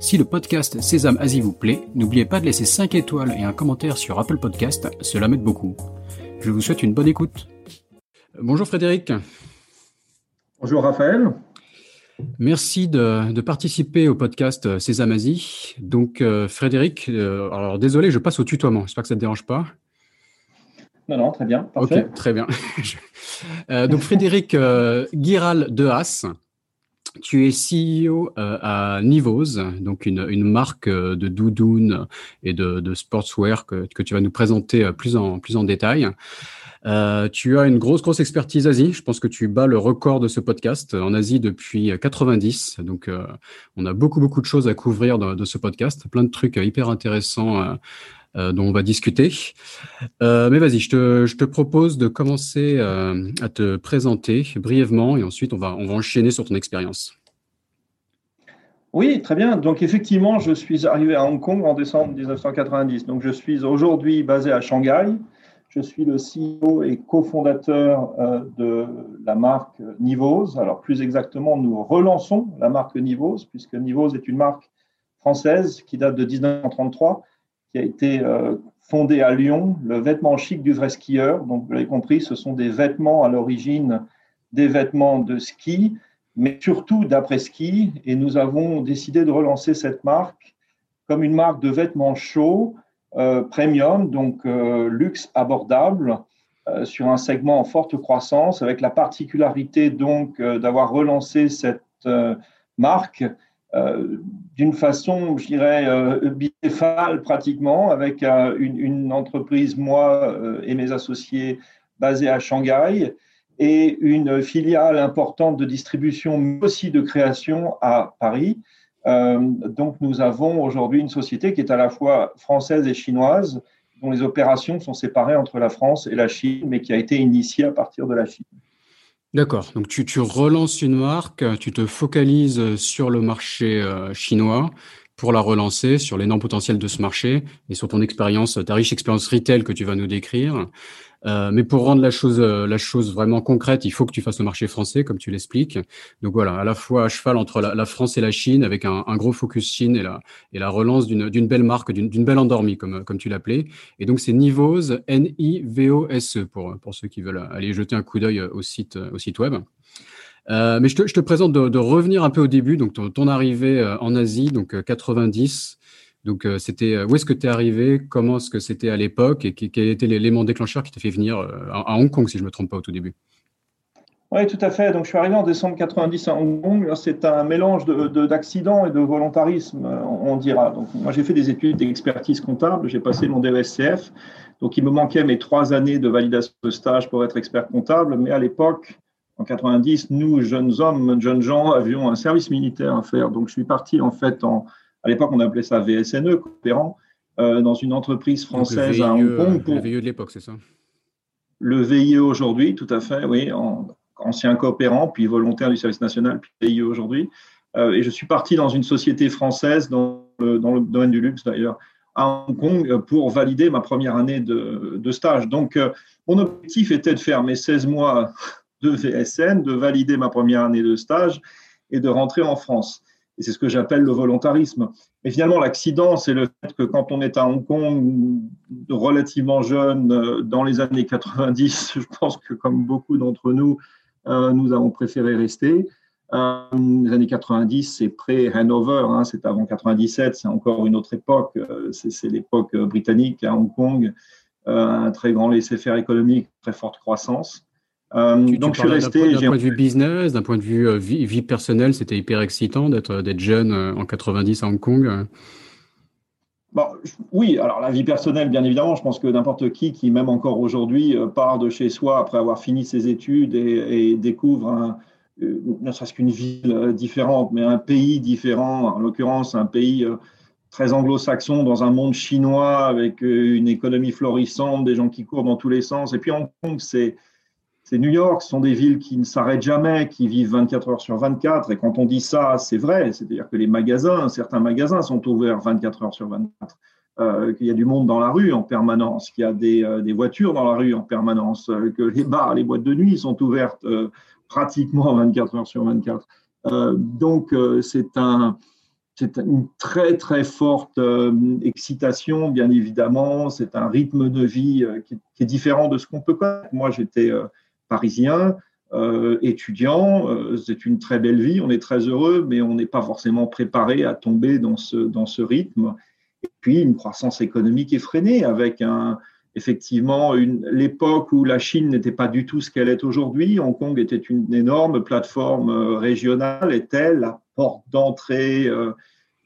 Si le podcast Sésame Asie vous plaît, n'oubliez pas de laisser 5 étoiles et un commentaire sur Apple Podcast, cela m'aide beaucoup. Je vous souhaite une bonne écoute. Bonjour Frédéric. Bonjour Raphaël. Merci de, participer au podcast Sésame Asie. Donc euh, Frédéric, euh, alors désolé, je passe au tutoiement, j'espère que ça ne te dérange pas. Non, non, très bien. Parfait. Ok, très bien. Euh, donc Frédéric Guiral de Haas, tu es CEO euh, à Nivose, donc une, une marque euh, de doudoune et de, de sportswear que, que, tu vas nous présenter euh, plus en, plus en détail. Tu as une grosse, grosse expertise Asie. Je pense que tu bats le record de ce podcast en Asie depuis 90. Donc, on a beaucoup, beaucoup de choses à couvrir de, de ce podcast. Plein de trucs hyper intéressants euh, dont on va discuter. Euh, mais vas-y, je te, propose de commencer euh, à te présenter brièvement et ensuite on va, on va enchaîner sur ton expérience. Oui, très bien. Donc effectivement, je suis arrivé à Hong Kong en décembre 1990. Donc je suis aujourd'hui basé à Shanghai. Je suis le CEO et cofondateur de la marque Nivose. Alors plus exactement, nous relançons la marque Nivose puisque Nivose est une marque française qui date de 1933 qui a été euh, fondé à Lyon, le vêtement chic du vrai skieur. Donc, vous l'avez compris, ce sont des vêtements à l'origine, des vêtements de ski, mais surtout d'après-ski. Et nous avons décidé de relancer cette marque comme une marque de vêtements chauds, euh, premium, donc euh, luxe abordable, sur un segment en forte croissance, avec la particularité donc d'avoir relancé cette marque euh, d'une façon, je dirais, euh, pratiquement, avec euh, une, une, entreprise, moi et mes associés, basée à Shanghai, et une filiale importante de distribution, mais aussi de création à Paris. Euh, donc, nous avons aujourd'hui une société qui est à la fois française et chinoise, dont les opérations sont séparées entre la France et la Chine, mais qui a été initiée à partir de la Chine. D'accord. Donc tu, tu, relances une marque, tu te focalises sur le marché euh, chinois pour la relancer, sur l'énorme potentiel de ce marché et sur ton expérience, ta riche expérience retail que tu vas nous décrire. Euh, mais pour rendre la chose, euh, la chose vraiment concrète, il faut que tu fasses le marché français, comme tu l'expliques. Donc voilà, à la fois à cheval entre la, la France et la Chine, avec un, un, gros focus Chine et la, et la relance d'une belle marque, d'une belle endormie, comme, comme tu l'appelais. Et donc c'est Nivose, N-I-V-O-S-E, pour, pour ceux qui veulent aller jeter un coup d'œil au site, au site web. Euh, mais je te, je te présente de, de, revenir un peu au début, donc ton, ton arrivée euh, en Asie, donc 90, donc, euh, c'était euh, où est-ce que tu es arrivé? Comment est-ce que c'était à l'époque? Et quel était l'élément déclencheur qui t'a fait venir euh, à, Hong Kong, si je ne me trompe pas au tout début? Oui, tout à fait. Donc, je suis arrivé en décembre 90 à Hong Kong. C'est un mélange d'accidents de, et de volontarisme, on dira. Donc, moi, j'ai fait des études d'expertise comptable. J'ai passé mon DESCF. Donc, il me manquait mes trois années de validation de stage pour être expert comptable. Mais à l'époque, en 90, nous, jeunes hommes, jeunes gens, avions un service militaire à faire. Donc, je suis parti en fait en, à l'époque, on appelait ça VSNE, coopérant, euh, dans une entreprise française à Hong Kong. Pour... Le VIE de l'époque, c'est ça? Le VIE aujourd'hui, tout à fait, oui, en, ancien coopérant, puis volontaire du service national, puis VIE aujourd'hui. Euh, et je suis parti dans une société française, dans le, dans le domaine du luxe d'ailleurs, à Hong Kong pour valider ma première année de, de stage. Donc, euh, mon objectif était de faire mes 16 mois de VSN, de valider ma première année de stage et de rentrer en France. Et c'est ce que j'appelle le volontarisme. Et finalement, l'accident, c'est le fait que quand on est à Hong Kong, relativement jeune, euh, dans les années 90, je pense que comme beaucoup d'entre nous, euh, nous avons préféré rester. Euh, les années 90, c'est pré-Hanover, hein, c'est avant 97, c'est encore une autre époque, c'est l'époque britannique à Hong Kong, un très grand laisser-faire économique, très forte croissance. Euh, tu, donc je suis resté. D'un point, de vue business, d'un point de vue euh, vie, vie, personnelle, c'était hyper excitant d'être d'être jeune euh, en 90 à Hong Kong. Bon, oui, alors la vie personnelle, bien évidemment, je pense que n'importe qui qui, même encore aujourd'hui, part de chez soi après avoir fini ses études et, et découvre un, ne serait-ce qu'une ville différente, mais un pays différent, en l'occurrence un pays très anglo-saxon dans un monde chinois avec une économie florissante, des gens qui courent dans tous les sens. Et puis Hong Kong, c'est New York, ce sont des villes qui ne s'arrêtent jamais, qui vivent 24 heures sur 24. Et quand on dit ça, c'est vrai. C'est-à-dire que les magasins, certains magasins sont ouverts 24 heures sur 24. Euh, qu'il y a du monde dans la rue en permanence, qu'il y a des, euh, voitures dans la rue en permanence, euh, que les bars, les boîtes de nuit sont ouvertes pratiquement 24 heures sur 24. donc, c'est un, c'est une très très forte excitation, bien évidemment. C'est un rythme de vie qui, est différent de ce qu'on peut connaître. Moi, j'étais parisien, étudiant. c'est une très belle vie. On est très heureux, mais on n'est pas forcément préparé à tomber dans ce dans ce rythme. Et puis une croissance économique effrénée avec un, effectivement l'époque où la Chine n'était pas du tout ce qu'elle est aujourd'hui. Hong Kong était une énorme plateforme euh, régionale, était la porte d'entrée euh,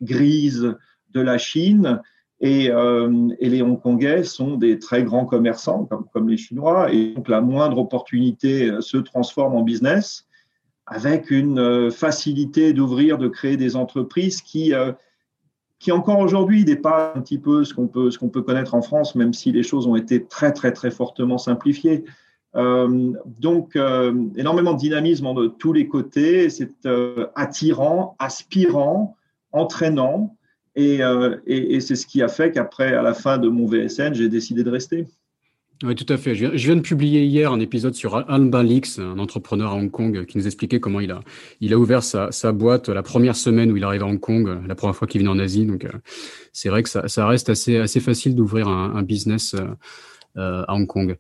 grise de la Chine. Et, euh, et, les Hongkongais sont des très grands commerçants, comme, les Chinois, et donc la moindre opportunité se transforme en business avec une facilité d'ouvrir, de créer des entreprises qui qui encore aujourd'hui dépasse un petit peu ce qu'on peut, qu'on peut connaître en France, même si les choses ont été très, très, très fortement simplifiées. Euh, donc, euh, énormément de dynamisme de tous les côtés. C'est euh, attirant, aspirant, entraînant. Et, et, c'est ce qui a fait qu'après, à la fin de mon VSN, j'ai décidé de rester. Oui, tout à fait. Je viens, de publier hier un épisode sur Alban Lix, un entrepreneur à Hong Kong, qui nous expliquait comment il a, il a ouvert sa, boîte la première semaine où il arrive à Hong Kong, la première fois qu'il vient en Asie. Donc, euh, c'est vrai que ça, reste assez, assez facile d'ouvrir un, business euh, euh à Hong Kong.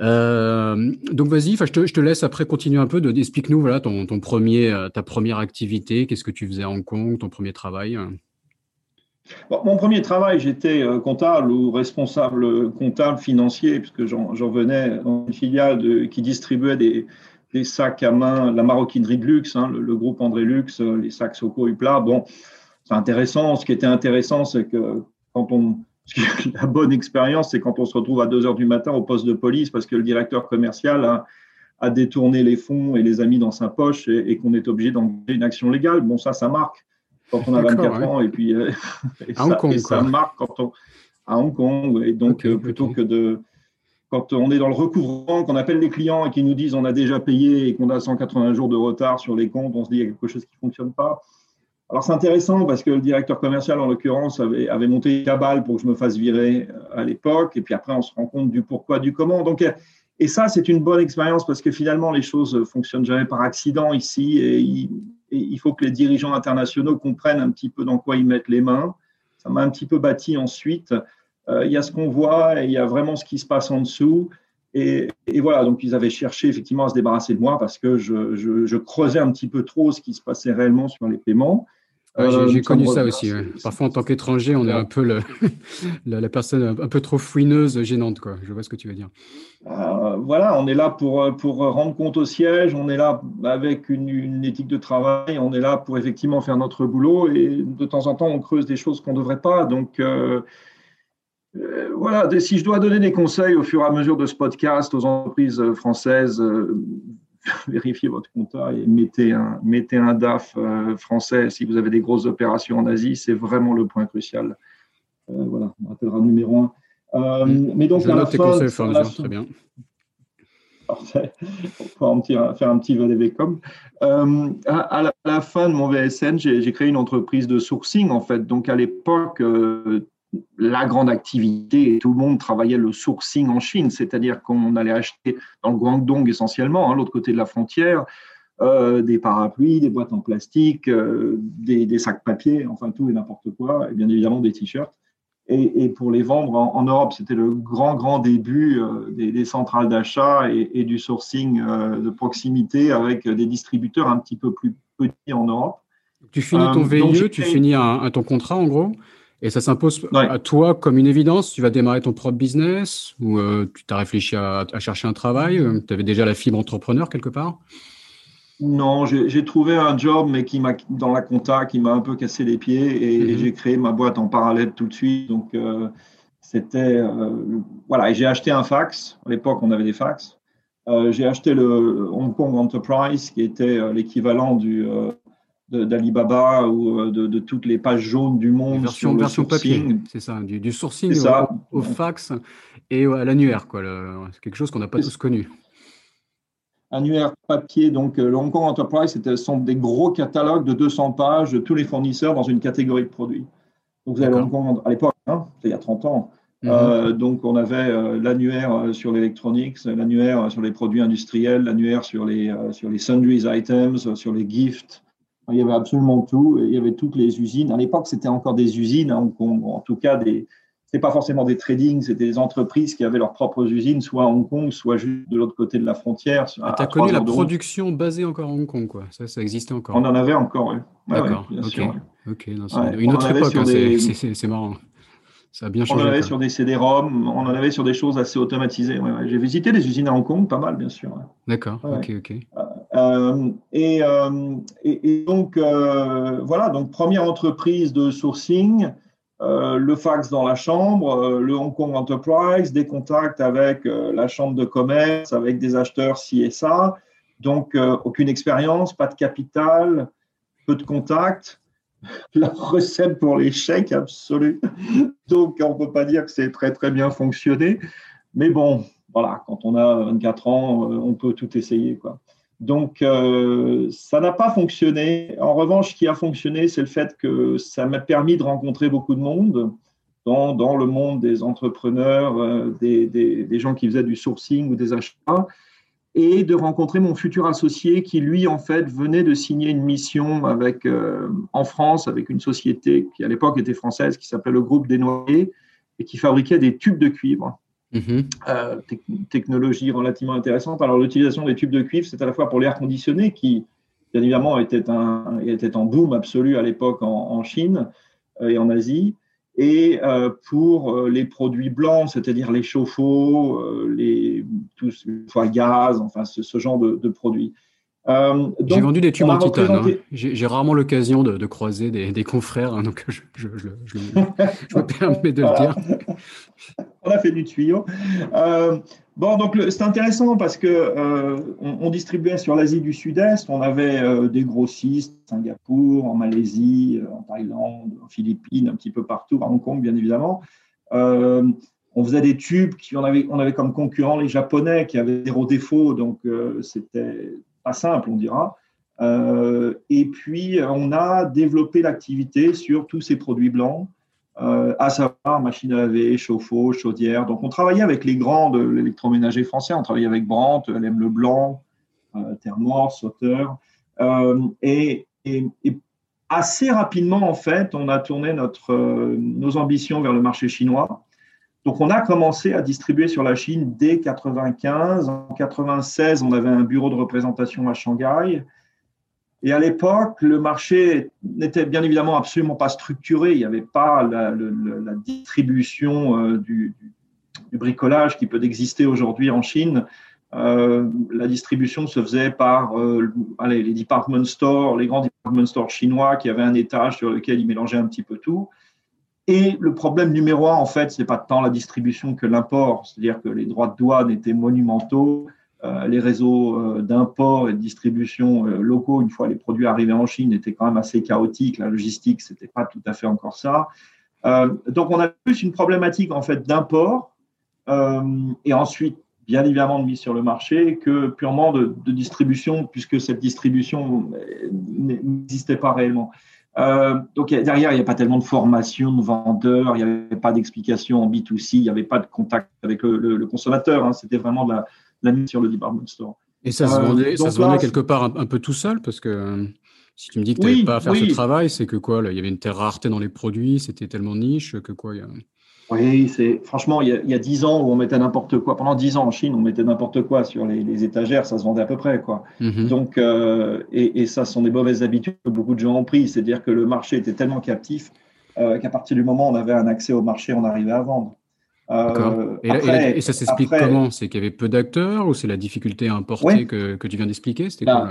Euh, donc vas-y, je te, je te laisse après continuer un peu. Explique-nous voilà ton, ton premier, euh, ta première activité, qu'est-ce que tu faisais à Hong Kong, ton premier travail mon premier travail, j'étais euh, comptable ou responsable comptable financier, puisque j'en venais dans une filiale qui distribuait des, sacs à main, la maroquinerie de luxe, hein, le, groupe André Luxe, euh, les sacs Soco Upla. Bon, c'est intéressant. Ce qui était intéressant, c'est que quand on. La bonne expérience, c'est quand on se retrouve à 2 heures du matin au poste de police parce que le directeur commercial a, détourné les fonds et les a mis dans sa poche et, et qu'on est obligé d'engager une action légale. Bon, ça, ça marque quand on a 24 ans et puis euh, ça, marque quand on à Hong Kong et donc euh, plutôt que de quand on est dans le recouvrement, qu'on appelle les clients et qu'ils nous disent on a déjà payé et qu'on a 180 jours de retard sur les comptes, on se dit il y a quelque chose qui ne fonctionne pas. Alors c'est intéressant parce que le directeur commercial, en l'occurrence, avait, avait monté une cabale pour que je me fasse virer euh, à l'époque. Et puis après, on se rend compte du pourquoi, du comment. Donc, et ça, c'est une bonne expérience parce que finalement, les choses fonctionnent jamais par accident ici. Et il faut que les dirigeants internationaux comprennent un petit peu dans quoi ils mettent les mains. Ça m'a un petit peu bâti ensuite. Euh, il y a ce qu'on voit et il y a vraiment ce qui se passe en dessous. Et, voilà, donc ils avaient cherché effectivement à se débarrasser de moi parce que je, creusais un petit peu trop ce qui se passait réellement sur les paiements. Euh, j'ai connu ça aussi. Parfois, en tant qu'étranger, on est un peu le, la, personne un peu trop fouineuse, gênante. Quoi. Je vois ce que tu veux dire. Euh, voilà, on est là pour, pour rendre compte au siège, on est là avec une, éthique de travail, on est là pour effectivement faire notre boulot et de temps en temps, on creuse des choses qu'on ne devrait pas. Donc, euh, voilà, si je dois donner des conseils au fur et à mesure de ce podcast aux entreprises françaises, vérifiez votre compta et mettez un, mettez un DAF euh, français si vous avez des grosses opérations en Asie. C'est vraiment le point crucial. Euh, voilà, on rappellera numéro un. Euh, mm. mais donc, à la, fin, très bien. Parfait. On va faire un petit VDV Euh, à, la, fin de mon VSN, j'ai créé une entreprise de sourcing, en fait. Donc, à l'époque, la grande activité et tout le monde travaillait le sourcing en Chine, c'est-à-dire qu'on allait acheter dans le Guangdong essentiellement, hein, l'autre côté de la frontière, euh, des parapluies, des boîtes en plastique, euh, des, sacs papier, enfin tout et n'importe quoi, et bien évidemment des t-shirts. Et, pour les vendre en, Europe, c'était le grand, grand début euh, des, centrales d'achat et, du sourcing de proximité avec des distributeurs un petit peu plus petits en Europe. Tu finis ton VIE, tu finis un, ton contrat en gros? Et ça s'impose à toi comme une évidence Tu vas démarrer ton propre business ou euh, tu t'as réfléchi à, chercher un travail euh, Tu avais déjà la fibre entrepreneur quelque part? Non, j'ai trouvé un job, mais qui m'a dans la compta, qui m'a un peu cassé les pieds et, mhm. j'ai créé ma boîte en parallèle tout de suite. Donc, euh, c'était. voilà, et j'ai acheté un fax. À l'époque, on avait des fax. j'ai acheté le Hong Kong Enterprise, qui était l'équivalent du d'Alibaba ou de, toutes les pages jaunes du monde. Version, sur version papier, c'est ça, du, sourcing Au, fax et à l'annuaire. C'est quelque chose qu'on n'a pas tous connu annuaire papier. Donc, le Hong Kong Enterprise, ce sont des gros catalogues de 200 pages de tous les fournisseurs dans une catégorie de produits. Donc, vous avez Hong Kong, à l'époque, hein, il y a 30 ans, Mhm. Euh, donc, on avait euh, l'annuaire euh, sur l'électronique, l'annuaire sur les produits industriels, l'annuaire sur les, sur les sundries items, sur les gifts. Il y avait absolument tout. Il y avait toutes les usines. À l'époque, c'était encore des usines, hein, en tout cas, des, c'était pas forcément des tradings, c'était des entreprises qui avaient leurs propres usines, soit à Hong Kong, soit juste de l'autre côté de la frontière. Tu as connu la production basée encore à Hong Kong, quoi. Ça, ça existait encore. On en avait encore, oui. D'accord, ok. une autre époque, hein, c'est marrant. Ça a bien changé. On en avait sur des CD-ROM, on en avait sur des choses assez automatisées. J'ai visité des usines à Hong Kong, pas mal, bien sûr. D'accord, ok, ok. Euh, et, euh, et, donc, euh, voilà, donc première entreprise de sourcing, le fax dans la chambre, le Hong Kong Enterprise, des contacts avec la chambre de commerce, avec des acheteurs ci et ça. Donc, aucune expérience, pas de capital, peu de contacts. la recette pour l'échec absolu. Donc, on ne peut pas dire que c'est très, très bien fonctionné. Mais bon, voilà, quand on a 24 ans, on peut tout essayer. Quoi. Donc, euh, ça n'a pas fonctionné. En revanche, ce qui a fonctionné, c'est le fait que ça m'a permis de rencontrer beaucoup de monde dans, le monde des entrepreneurs, euh, des, gens qui faisaient du sourcing ou des achats et de rencontrer mon futur associé qui, lui, en fait, venait de signer une mission euh, en France avec une société qui, à l'époque, était française, qui s'appelait le groupe des Noyers et qui fabriquait des tubes de cuivre. Mm-hmm. Euh, technologie relativement intéressante. Alors, l'utilisation des tubes de cuivre, c'est à la fois pour l'air conditionné, qui, bien évidemment, était, un, était en boom absolu à l'époque en, Chine euh, et en Asie, et euh, pour les produits blancs, c'est-à-dire les chauffe-eau, les tout gaz, enfin ce, genre de, produits. J'ai vendu des tubes en titane. Hein. J'ai rarement l'occasion de, croiser des, confrères, hein, donc je, je, me permets de le dire. On a fait du tuyau. Bon, donc c'est intéressant parce que euh, on, distribuait sur l'Asie du Sud-Est, on avait euh, des grossistes, Singapour, en Malaisie, euh, en Thaïlande, en Philippines, un petit peu partout, à Hong Kong bien évidemment. on faisait des tubes qui on avait, on avait comme concurrents les Japonais qui avaient zéro défaut, donc c'était pas simple, on dira. et puis on a développé l'activité sur tous ces produits blancs. Euh, à savoir machine à laver, chauffe-eau, chaudière. Donc, on travaillait avec les grands de l'électroménager français. On travaillait avec Brandt, LM Leblanc, euh, Thermor, Sauter. Euh, et, assez rapidement, en fait, on a tourné notre, nos ambitions vers le marché chinois. Donc, on a commencé à distribuer sur la Chine dès 95. En 96, on avait un bureau de représentation à Shanghai. Et à l'époque, le marché n'était bien évidemment absolument pas structuré. Il n'y avait pas la, distribution euh, du, bricolage qui peut exister aujourd'hui en Chine. Euh, la distribution se faisait par euh, allez, les department stores, les grands department stores chinois qui avaient un étage sur lequel ils mélangeaient un petit peu tout. Et le problème numéro un, en fait, c'est pas tant la distribution que l'import, c'est-à-dire que les droits de douane étaient monumentaux. Euh, les réseaux euh, d'import et de distribution euh, locaux, une fois les produits arrivés en Chine, étaient quand même assez chaotiques. La logistique, ce n'était pas tout à fait encore ça. donc, on a plus une problématique en fait d'import et ensuite, bien évidemment, de mise sur le marché que purement de, distribution, puisque cette distribution n'existait pas réellement. Donc derrière, il n'y a pas tellement de formation de vendeurs, il n'y avait pas d'explication en B2C, il n'y avait pas de contact avec le, consommateur. Hein. C'était vraiment de la, la mise sur le department store. Et ça se vendait, ça se vendait quelque part un, peu tout seul parce que euh, si tu me dis que tu n'avais pas à faire ce travail, c'est que quoi Il y avait une telle rareté dans les produits, c'était tellement niche que quoi Oui, c'est franchement, il y, a, dix ans où on mettait n'importe quoi. Pendant dix ans en Chine, on mettait n'importe quoi sur les, étagères, ça se vendait à peu près. quoi. Mhm. Donc, euh, et, ça, ce sont des mauvaises habitudes que beaucoup de gens ont pris. C'est-à-dire que le marché était tellement captif euh, qu'à partir du moment où on avait un accès au marché, on arrivait à vendre. Euh, et, ça s'explique comment? C'est qu'il y avait peu d'acteurs ou c'est la difficulté à importer que, que, tu viens d'expliquer? C'était bah,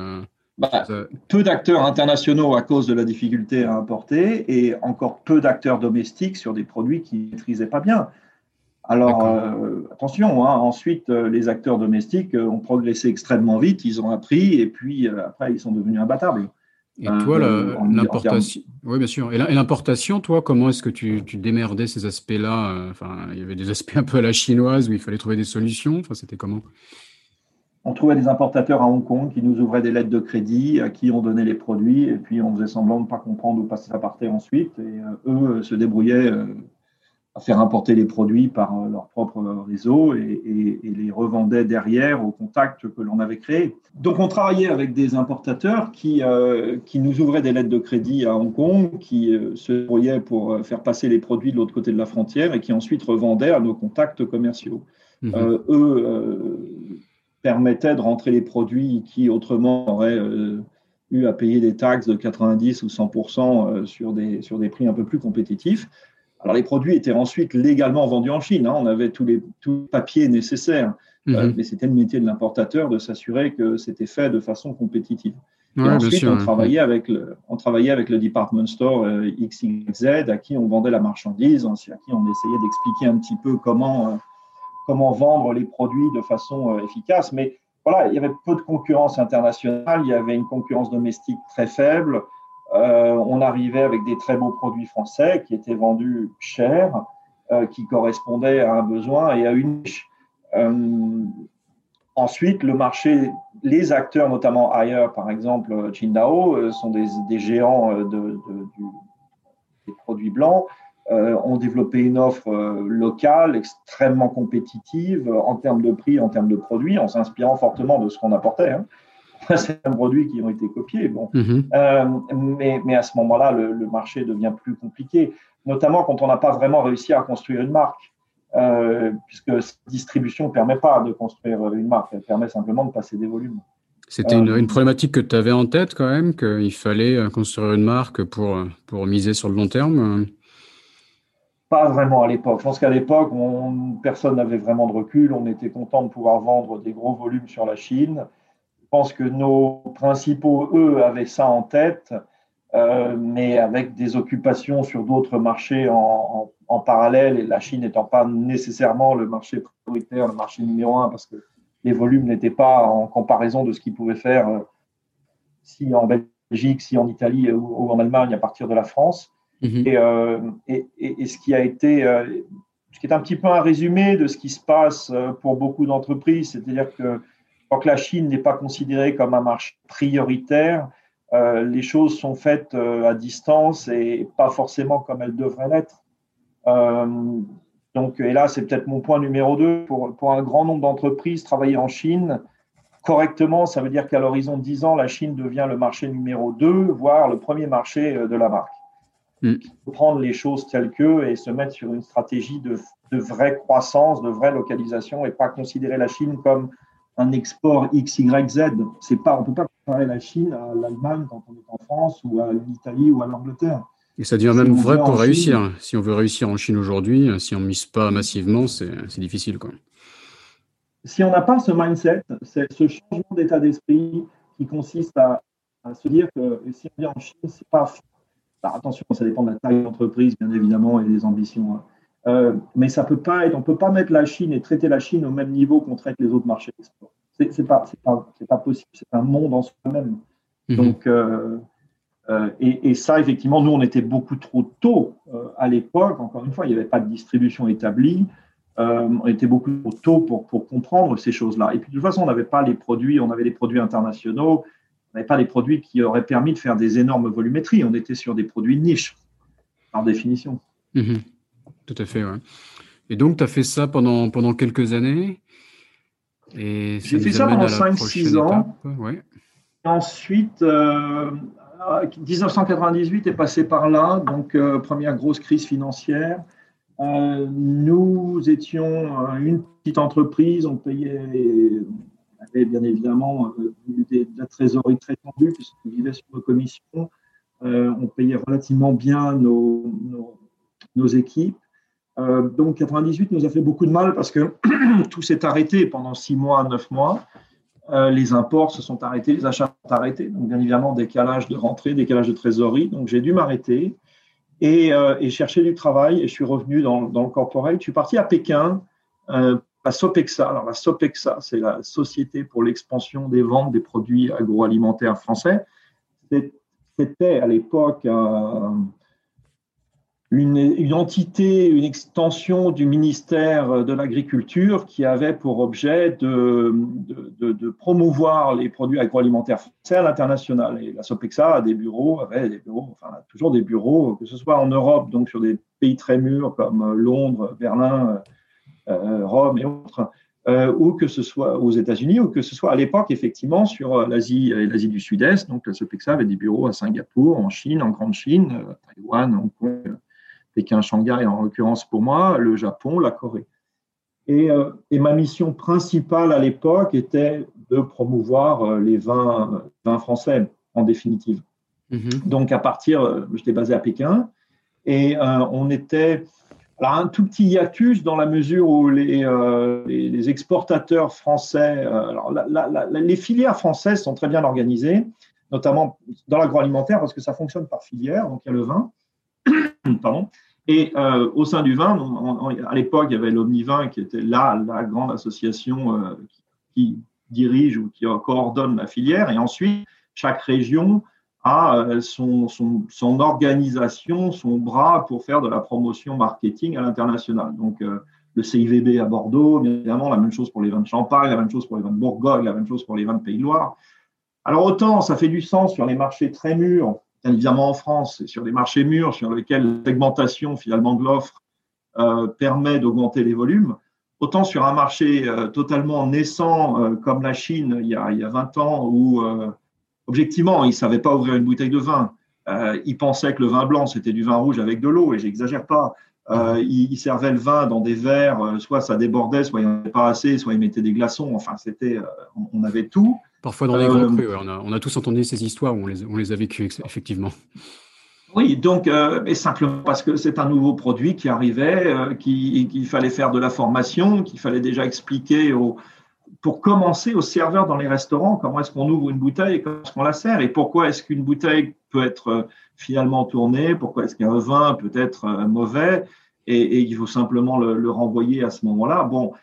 bah, Peu d'acteurs internationaux à cause de la difficulté à importer et encore peu d'acteurs domestiques sur des produits qu'ils ne maîtrisaient pas bien. Alors, euh, attention, hein, ensuite, euh, les acteurs domestiques ont progressé extrêmement vite, ils ont appris et puis après, ils sont devenus imbattables. Et toi, l'importation, oui, bien sûr. Et l'importation, toi, comment est-ce que tu, tu démerdais ces aspects-là? Enfin, il y avait des aspects un peu à la chinoise où il fallait trouver des solutions. Enfin, c'était comment? On trouvait des importateurs à Hong Kong qui nous ouvraient des lettres de crédit, à qui on donnait les produits, et puis on faisait semblant de ne pas comprendre où ça partait ensuite. Et euh, eux se débrouillaient euh, à faire importer les produits par euh, leur propre réseau et, les revendaient derrière au contact que l'on avait créé. Donc on travaillait avec des importateurs qui, qui nous ouvraient des lettres de crédit à Hong Kong, qui se débrouillaient pour faire passer les produits de l'autre côté de la frontière et qui ensuite revendaient à nos contacts commerciaux. Mmh. eux permettait de rentrer les produits qui autrement auraient euh, eu à payer des taxes de 90 ou 100% euh, sur des, sur des prix un peu plus compétitifs. Alors les produits étaient ensuite légalement vendus en Chine, hein. on avait tous les, tous papiers nécessaires, euh, mhm. mais c'était le métier de l'importateur de s'assurer que c'était fait de façon compétitive. Et ensuite, on, travaillait avec le, on travaillait avec le department store XYZ à qui on vendait la marchandise, à qui on essayait d'expliquer un petit peu comment comment vendre les produits de façon euh, efficace. Mais voilà, il y avait peu de concurrence internationale, il y avait une concurrence domestique très faible. Euh, on arrivait avec des très beaux produits français qui étaient vendus cher, euh, qui correspondaient à un besoin et à une niche. ensuite, le marché, les acteurs, notamment ailleurs, par exemple Qingdao, sont des, géants de, des produits blancs ont développé une offre euh, locale extrêmement compétitive euh, en termes de prix, en termes de produits, en s'inspirant fortement de ce qu'on apportait. Hein. C'est un produit qui ont été copiés. Bon. Mhm. mais, mais, à ce moment-là, le, marché devient plus compliqué, notamment quand on n'a pas vraiment réussi à construire une marque. puisque cette distribution ne permet pas de construire une marque, elle permet simplement de passer des volumes. C'était une, une, problématique que tu avais en tête quand même, qu'il fallait construire une marque pour, pour miser sur le long terme pas vraiment à l'époque. Je pense qu'à l'époque, personne n'avait vraiment de recul. On était content de pouvoir vendre des gros volumes sur la Chine. Je pense que nos principaux, eux, avaient ça en tête, euh, mais avec des occupations sur d'autres marchés en, parallèle, et la Chine n'étant pas nécessairement le marché prioritaire, le marché numéro un, parce que les volumes n'étaient pas en comparaison de ce qu'ils pouvaient faire euh, si en Belgique, si en Italie ou en Allemagne à partir de la France. Mhm. Euh, et, ce qui a été, euh, ce qui est un petit peu un résumé de ce qui se passe euh, pour beaucoup d'entreprises, c'est-à-dire que tant que la Chine n'est pas considérée comme un marché prioritaire, les choses sont faites à distance et pas forcément comme elles devraient l'être. donc, et là, c'est peut-être mon point numéro deux. Pour, pour un grand nombre d'entreprises, travailler en Chine correctement, ça veut dire qu'à l'horizon de 10 ans, la Chine devient le marché numéro 2, voire le premier marché de la marque. Mm. Prendre les choses telles que et se mettre sur une stratégie de, de, vraie croissance, de vraie localisation et pas considérer la Chine comme un export XYZ. C'est pas, on ne peut pas comparer la Chine à l'Allemagne quand on est en France ou à l'Italie ou à l'Angleterre. Et ça devient même vrai pour réussir. si on veut réussir en Chine aujourd'hui, si on ne mise pas massivement, c'est difficile. Quoi. Si on n'a pas ce mindset, ce changement d'état d'esprit qui consiste à, à, se dire que si on vient en Chine, c'est pas attention, ça dépend de la taille de l'entreprise, bien évidemment, et des ambitions. Hein. Euh, mais ça peut pas être, on ne peut pas mettre la Chine et traiter la Chine au même niveau qu'on traite les autres marchés d'export. Ce n'est pas, pas, pas, possible. C'est un monde en soi-même. Mhm. Donc, euh, euh, et, ça, effectivement, nous, on était beaucoup trop tôt à l'époque. Encore une fois, il n'y avait pas de distribution établie. on était beaucoup trop tôt pour, pour comprendre ces choses-là. Et puis, de toute façon, on n'avait pas les produits, on avait des produits internationaux on n'avait pas les produits qui auraient permis de faire des énormes volumétries. On était sur des produits de niche, par définition. Mhm. Tout à fait, Et donc, tu as fait ça pendant, pendant quelques années? J'ai fait ça pendant 5-6 ans. Ensuite, 1998 euh, est passé par là, donc euh, première grosse crise financière. Euh, nous étions une petite entreprise, on payait avait bien évidemment euh, de la trésorerie très tendue puisqu'on vivait sur nos commissions. Euh, on payait relativement bien nos, équipes. Euh, donc 98 nous a fait beaucoup de mal parce que tout s'est arrêté pendant six mois, neuf mois. les imports se sont arrêtés, les achats sont arrêtés. Donc bien évidemment décalage de rentrée, décalage de trésorerie. Donc j'ai dû m'arrêter et, et, chercher du travail. Et je suis revenu dans, dans le corporate. Je suis parti à Pékin la SOPEXA, alors la SOPEXA, c'est la Société pour l'expansion des ventes des produits agroalimentaires français. C'était à l'époque une, entité, une extension du ministère de l'Agriculture qui avait pour objet de, promouvoir les produits agroalimentaires français à l'international. Et la Sopexa a des bureaux, avait des bureaux, enfin toujours des bureaux, que ce soit en Europe, donc sur des pays très mûrs comme Londres, Berlin, euh, Rome et autres, euh, ou que ce soit aux États-Unis, ou que ce soit à l'époque, effectivement, sur l'Asie et l'Asie du Sud-Est. Donc, la Sopexa avait des bureaux à Singapour, en Chine, en Grande Chine, euh, Taïwan, Hong Kong, Pékin, Shanghai, en l'occurrence pour moi, le Japon, la Corée. Et, euh, et ma mission principale à l'époque était de promouvoir euh, les vins, vins français, en définitive. Mm-hmm. Donc, à partir, euh, j'étais basé à Pékin, et on était. Alors, un tout petit hiatus dans la mesure où les, les, exportateurs français, alors les filières françaises sont très bien organisées, notamment dans l'agroalimentaire, parce que ça fonctionne par filière. Donc, il y a le vin, Pardon. Et euh, au sein du vin, à l'époque, il y avait l'Omnivin qui était là, la grande association euh, qui, dirige ou qui coordonne la filière. Et ensuite, chaque région a euh, son, organisation, son bras pour faire de la promotion marketing à l'international. Donc, le CIVB à Bordeaux, bien évidemment, la même chose pour les vins de Champagne, la même chose pour les vins de Bourgogne, la même chose pour les vins de Pays de Loire. Alors, autant ça fait du sens sur les marchés très mûrs évidemment en France, et sur des marchés mûrs sur lesquels la segmentation finalement de l'offre euh, permet d'augmenter les volumes, autant sur un marché euh, totalement naissant euh, comme la Chine il y, a, il y a 20 ans où objectivement ils ne savaient pas ouvrir une bouteille de vin, ils pensaient que le vin blanc c'était du vin rouge avec de l'eau et j'exagère pas. ils, ils, servaient le vin dans des verres, soit ça débordait, soit il n'y en avait pas assez, soit ils mettaient des glaçons. Enfin, c'était, on avait tout. Parfois dans les grands euh, crus, on, a, tous entendu ces histoires on les, on les a vécues, effectivement. Oui, donc, euh, mais simplement parce que c'est un nouveau produit qui arrivait, euh, qu'il fallait faire de la formation, qu'il fallait déjà expliquer au, pour commencer aux serveurs dans les restaurants comment est-ce qu'on ouvre une bouteille et comment est-ce qu'on la sert et pourquoi est-ce qu'une bouteille peut être finalement tournée, pourquoi est-ce qu'un vin peut être mauvais et, et il faut simplement le, le renvoyer à ce moment-là. Bon,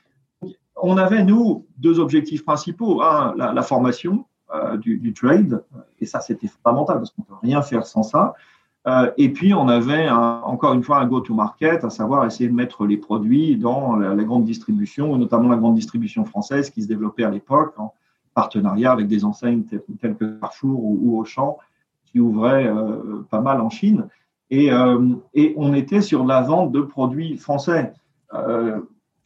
on avait, nous, deux objectifs principaux. Un, la, formation euh, du, trade, et ça, c'était fondamental parce qu'on ne peut rien faire sans ça. Euh, et puis, on avait encore une fois un go-to-market, à savoir essayer de mettre les produits dans la, grande distribution, notamment la grande distribution française qui se développait à l'époque en partenariat avec des enseignes telles, que Carrefour ou, Auchan qui ouvraient euh, pas mal en Chine. Et, et, on était sur la vente de produits français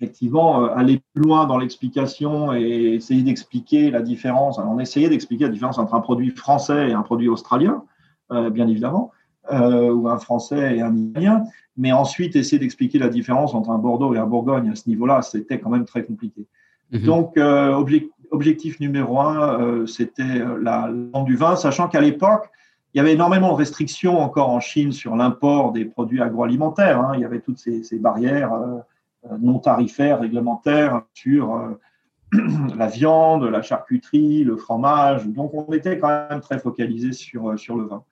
effectivement euh, aller plus loin dans l'explication et essayer d'expliquer la différence. on essayait d'expliquer la différence entre un produit français et un produit australien, euh, bien évidemment, euh, ou un français et un italien, mais ensuite essayer d'expliquer la différence entre un Bordeaux et un Bourgogne à ce niveau-là, c'était quand même très compliqué. Mhm. Donc, objectif numéro un, c'était la vente du vin, sachant qu'à l'époque, il y avait énormément de restrictions encore en Chine sur l'import des produits agroalimentaires. Hein. Il y avait toutes ces, ces barrières euh, non tarifaires, réglementaires sur euh, la viande, la charcuterie, le fromage. Donc, on était quand même très focalisé sur, euh, sur le vin.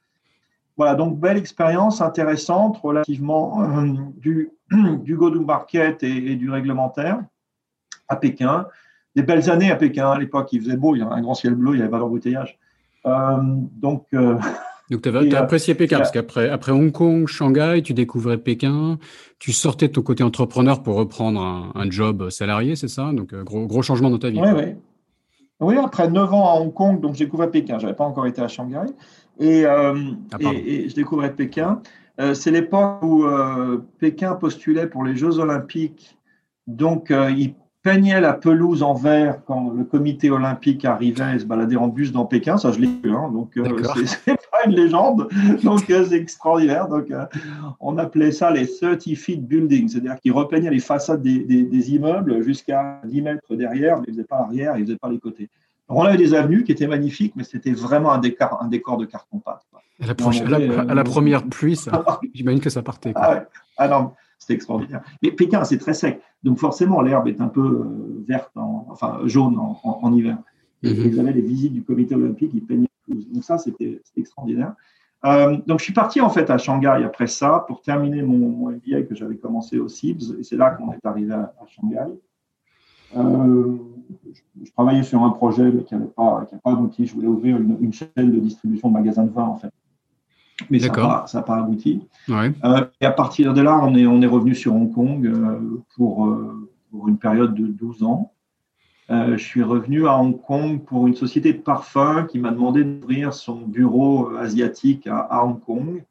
Voilà, donc belle expérience intéressante relativement du, du go-to-market et, du réglementaire à Pékin. Des belles années à Pékin. À l'époque, il faisait beau, il y avait un grand ciel bleu, il n'y avait pas d'embouteillage. donc, donc, tu as, apprécié Pékin, parce qu'après après Hong Kong, Shanghai, tu découvrais Pékin, tu sortais de ton côté entrepreneur pour reprendre un, job salarié, c'est ça? Donc, euh, gros, gros changement dans ta vie. Oui, oui. Oui, après 9 ans à Hong Kong, donc j'ai découvert Pékin. Je n'avais pas encore été à Shanghai. Et, euh, ah, et, je découvrais Pékin. Euh, c'est l'époque où Pékin postulait pour les Jeux Olympiques. Donc, il peignait la pelouse en vert quand le comité olympique arrivait et se baladait en bus dans Pékin. Ça, je l'ai vu. Hein, donc, euh, c'est pas une légende. Donc, euh, c'est extraordinaire. Donc, euh, on appelait ça les 30 feet buildings, c'est-à-dire qu'il repeignait les façades des, des, immeubles jusqu'à 10 mètres derrière, mais il ne faisait pas l'arrière, il ne faisait pas les côtés. On avait des avenues qui étaient magnifiques, mais c'était vraiment un décor, un décor de carton-pâte. À, à, la, première pluie, j'imagine que ça partait. Ah, ouais. ah non, c'était extraordinaire. Mais Pékin, c'est très sec. Donc forcément, l'herbe est un peu euh, verte, enfin jaune en, hiver. Et mhm. Ils avaient les visites du comité olympique, ils peignaient Donc ça, c'était extraordinaire. Euh, donc je suis parti en fait à Shanghai après ça pour terminer mon, MBA que j'avais commencé au CIBS. Et c'est là qu'on est arrivé à, Shanghai. Euh, je, travaillais sur un projet mais qui n'avait pas, pas d'outils. Je voulais ouvrir une, une, chaîne de distribution de magasins de vin en fait. mais ça n'a pas, abouti. et à partir de là, on est, on est revenu sur Hong Kong pour, pour une période de 12 ans. je suis revenu à Hong Kong pour une société de parfum qui m'a demandé d'ouvrir son bureau asiatique à Hong Kong.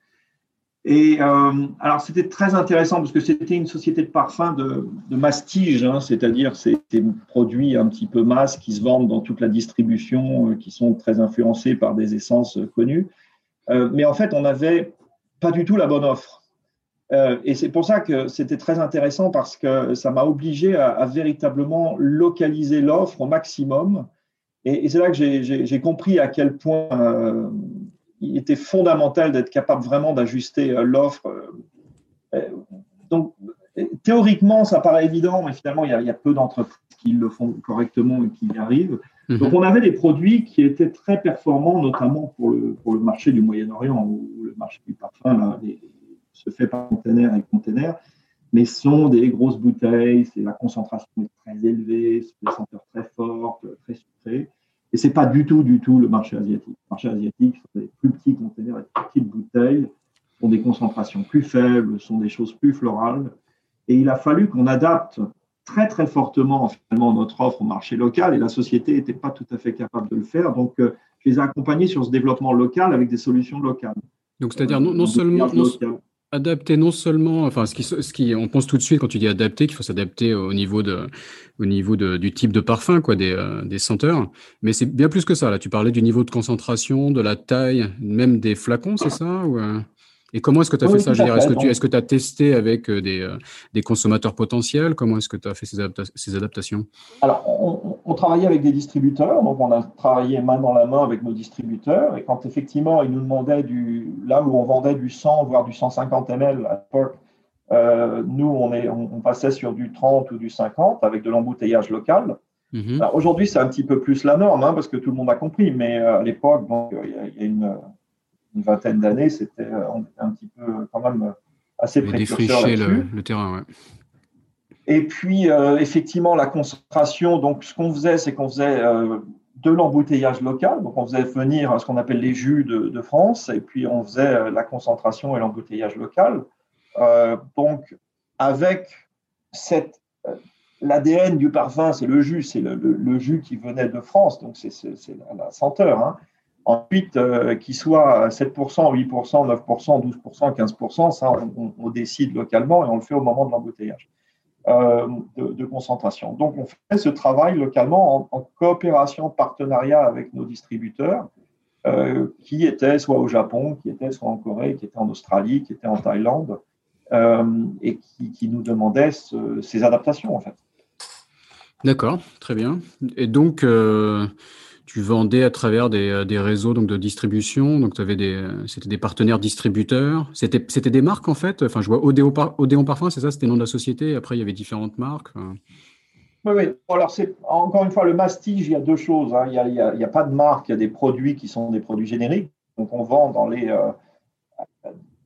Et euh, alors, c'était très intéressant parce que c'était une société de parfums de, de mastige, hein, c'est-à-dire c'est des produits un petit peu masse qui se vendent dans toute la distribution, euh, qui sont très influencés par des essences connues. Euh, mais en fait, on n'avait pas du tout la bonne offre. Et c'est pour ça que c'était très intéressant parce que ça m'a obligé à, véritablement localiser l'offre au maximum. Et, c'est là que j'ai compris à quel point il était fondamental d'être capable vraiment d'ajuster euh, l'offre. Euh, donc, théoriquement, ça paraît évident, mais finalement, il y a, peu d'entreprises qui le font correctement et qui y arrivent. Mhm. Donc, on avait des produits qui étaient très performants, notamment pour le, pour le marché du Moyen-Orient, où le marché du parfum se fait par container et container, mais sont des grosses bouteilles, c'est la concentration est très élevée, c'est des senteurs très fortes, très sucrées. Et ce n'est pas du tout, du tout le marché asiatique. Le marché asiatique, sont des plus petits conteneurs des petites bouteilles, sont des concentrations plus faibles, sont des choses plus florales. Et il a fallu qu'on adapte très, très fortement finalement notre offre au marché local et la société n'était pas tout à fait capable de le faire. Donc, euh, je les ai accompagnés sur ce développement local avec des solutions locales. Donc, c'est-à-dire non, non, seulement, Adapter non seulement, enfin, ce qui, ce qui, on pense tout de suite quand tu dis adapter qu'il faut s'adapter au niveau de, au niveau de, du type de parfum, quoi, des, euh, des senteurs. Mais c'est bien plus que ça. Là, tu parlais du niveau de concentration, de la taille, même des flacons, c'est ça ou, euh, Et comment est-ce que tu as fait ça Est-ce que tu est-ce que as testé avec euh, des, des consommateurs potentiels? Comment est-ce que tu as fait ces, ces adaptations? Alors, on, on, travaillait avec des distributeurs, donc on a travaillé main dans la main avec nos distributeurs. Et quand effectivement ils nous demandaient du là où on vendait du 100 voire du 150 ml à l'époque, euh, nous on, est, on, passait sur du 30 ou du 50 avec de l'embouteillage local. Mhm. Aujourd'hui, c'est un petit peu plus la norme hein, parce que tout le monde a compris, mais euh, à l'époque, il y, a une une vingtaine d'années, c'était euh, un petit peu quand même assez précurseur le, le, terrain. Ouais. Et puis, euh, effectivement, la concentration, donc ce qu'on faisait, c'est qu'on faisait euh, de l'embouteillage local, donc on faisait venir ce qu'on appelle les jus de, de, France, et puis on faisait la concentration et l'embouteillage local. donc, avec cette l'ADN du parfum, c'est le jus, c'est le, le, jus qui venait de France, donc c'est la, la, senteur. Hein. Ensuite, euh, qu'il soit 7%, 8%, 9%, 12%, 15%, ça, on, décide localement et on le fait au moment de l'embouteillage euh, de, concentration. Donc, on fait ce travail localement en, coopération, partenariat avec nos distributeurs euh, qui étaient soit au Japon, qui étaient soit en Corée, qui étaient en Australie, qui étaient en Thaïlande et qui, nous demandaient ces adaptations, en fait. D'accord, très bien. Et donc, tu vendais à travers des, euh, des, réseaux donc de distribution. Donc, tu avais des, euh, c'était des partenaires distributeurs. C'était, c'était des marques en fait? Enfin, je vois Odéon, Parfum, c'est ça, c'était le nom de la société. Après, il y avait différentes marques. Oui, oui. Alors, c'est encore une fois le mastige. Il y a deux choses. Hein. Il n'y a, a, a, pas de marque. Il y a des produits qui sont des produits génériques. Donc, on vend dans les euh,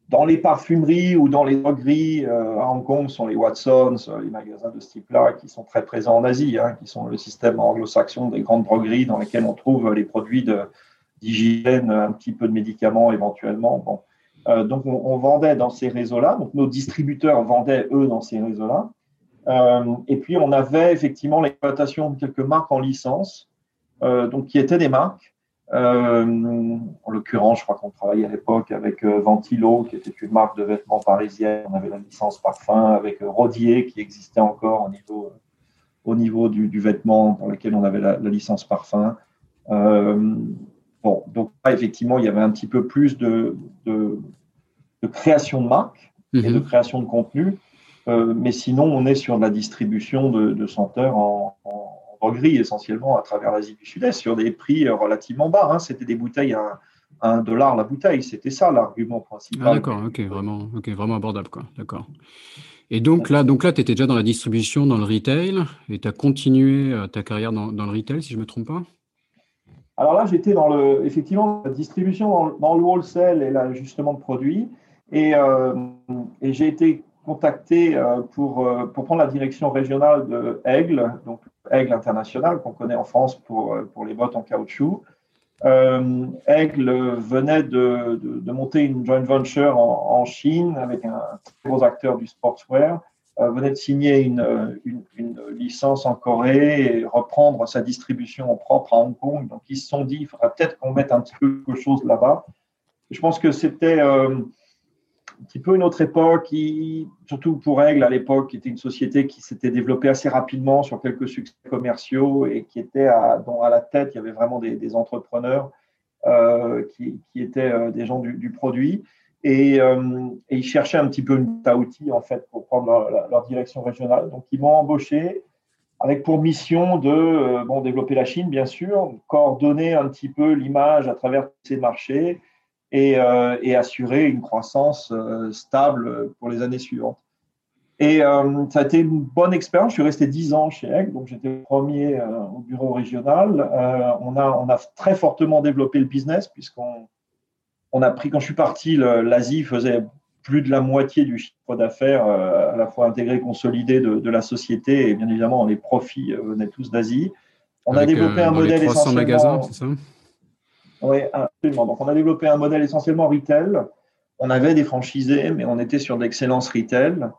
dans les parfumeries ou dans les drogueries euh, à Hong Kong sont les Watsons, euh, les magasins de ce type-là qui sont très présents en Asie, hein, qui sont le système anglo-saxon des grandes drogueries dans lesquelles on trouve les produits d'hygiène, un petit peu de médicaments éventuellement. Bon. Euh, donc on, vendait dans ces réseaux-là, donc nos distributeurs vendaient eux dans ces réseaux-là. Euh, et puis on avait effectivement l'exploitation de quelques marques en licence, euh, donc qui étaient des marques en l'occurrence, je crois qu'on travaillait à l'époque avec euh, Ventilo, qui était une marque de vêtements parisienne. On avait la licence parfum avec euh, Rodier, qui existait encore au niveau, au niveau du, vêtement pour lequel on avait la, licence parfum. bon, donc effectivement, il y avait un petit peu plus de, de, création de marque et de mhm. création de contenu. mais sinon, on est sur de la distribution de, senteurs en gris essentiellement à travers l'Asie du Sud-Est sur des prix euh, relativement bas. Hein. C'était des bouteilles à, un dollar la bouteille. C'était ça l'argument principal. Ah, d'accord, ok, vraiment, ok, vraiment abordable. Quoi. D'accord. Et donc là, donc là tu étais déjà dans la distribution, dans le retail, et tu as continué euh, ta carrière dans, le retail, si je ne me trompe pas? Alors là, j'étais dans le, effectivement la distribution dans, le wholesale et l'ajustement de produits. Et, euh, et j'ai été contacté pour, pour prendre la direction régionale de Aigle, donc Aigle International qu'on connaît en France pour, euh, pour les bottes en caoutchouc. Euh, Aigle venait de, monter une joint venture en, Chine avec un gros acteur du sportswear, euh, venait de signer une, une, licence en Corée et reprendre sa distribution propre à Hong Kong. Donc ils se sont dit, il faudra peut-être qu'on mette un petit peu quelque chose là-bas. Je pense que c'était euh, petit peu une autre époque, qui, surtout pour Aigle à l'époque, qui était une société qui s'était développée assez rapidement sur quelques succès commerciaux et qui était à, à la tête, il y avait vraiment des, entrepreneurs euh, qui, étaient euh, des gens du, produit. Et, euh, et, ils cherchaient un petit peu une à outils en fait pour prendre leur, leur, direction régionale. Donc ils m'ont embauché avec pour mission de bon, développer la Chine, bien sûr, coordonner un petit peu l'image à travers ces marchés, euh, et, assurer une croissance euh, stable pour les années suivantes. Et euh, ça a été une bonne expérience. Je suis resté dix ans chez EG, donc j'étais premier au bureau régional. on, a, on a très fortement développé le business, puisqu'on on a pris, quand je suis parti, l'Asie faisait plus de la moitié du chiffre d'affaires, à la fois intégré et consolidé de, la société, et bien évidemment, les profits venaient tous d'Asie. On a développé un modèle les 300 magasins, c'est ça? Donc, on a développé un modèle essentiellement retail. On avait des franchisés, mais on était sur l'excellence retail.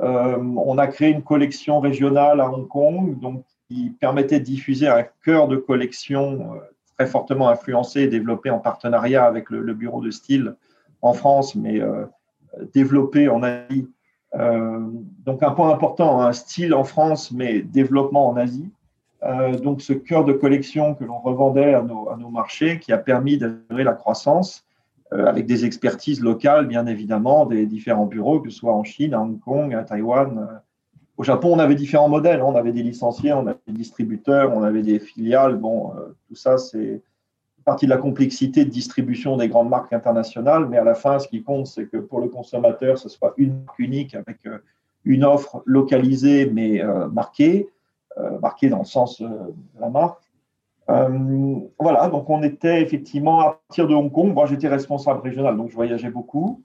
Euh, on a créé une collection régionale à Hong Kong, donc qui permettait de diffuser un cœur de collection euh, très fortement influencé et développé en partenariat avec le, bureau de style en France, mais euh, développé en Asie. donc un point important, un style en France, mais développement en Asie. Euh, donc ce cœur de collection que l'on revendait à nos, marchés qui a permis d'assurer la croissance euh, avec des expertises locales, bien évidemment, des différents bureaux, que ce soit en Chine, à Hong Kong, à Taïwan. Euh. Au Japon, on avait différents modèles. Hein. On avait des licenciés, on avait des distributeurs, on avait des filiales. Bon, tout ça, c'est partie de la complexité de distribution des grandes marques internationales. Mais à la fin, ce qui compte, c'est que pour le consommateur, ce soit une marque unique avec une offre localisée mais marquée marqué dans le sens euh, de la marque. Euh, voilà, donc on était effectivement à partir de Hong Kong. Moi, j'étais responsable régional, donc je voyageais beaucoup.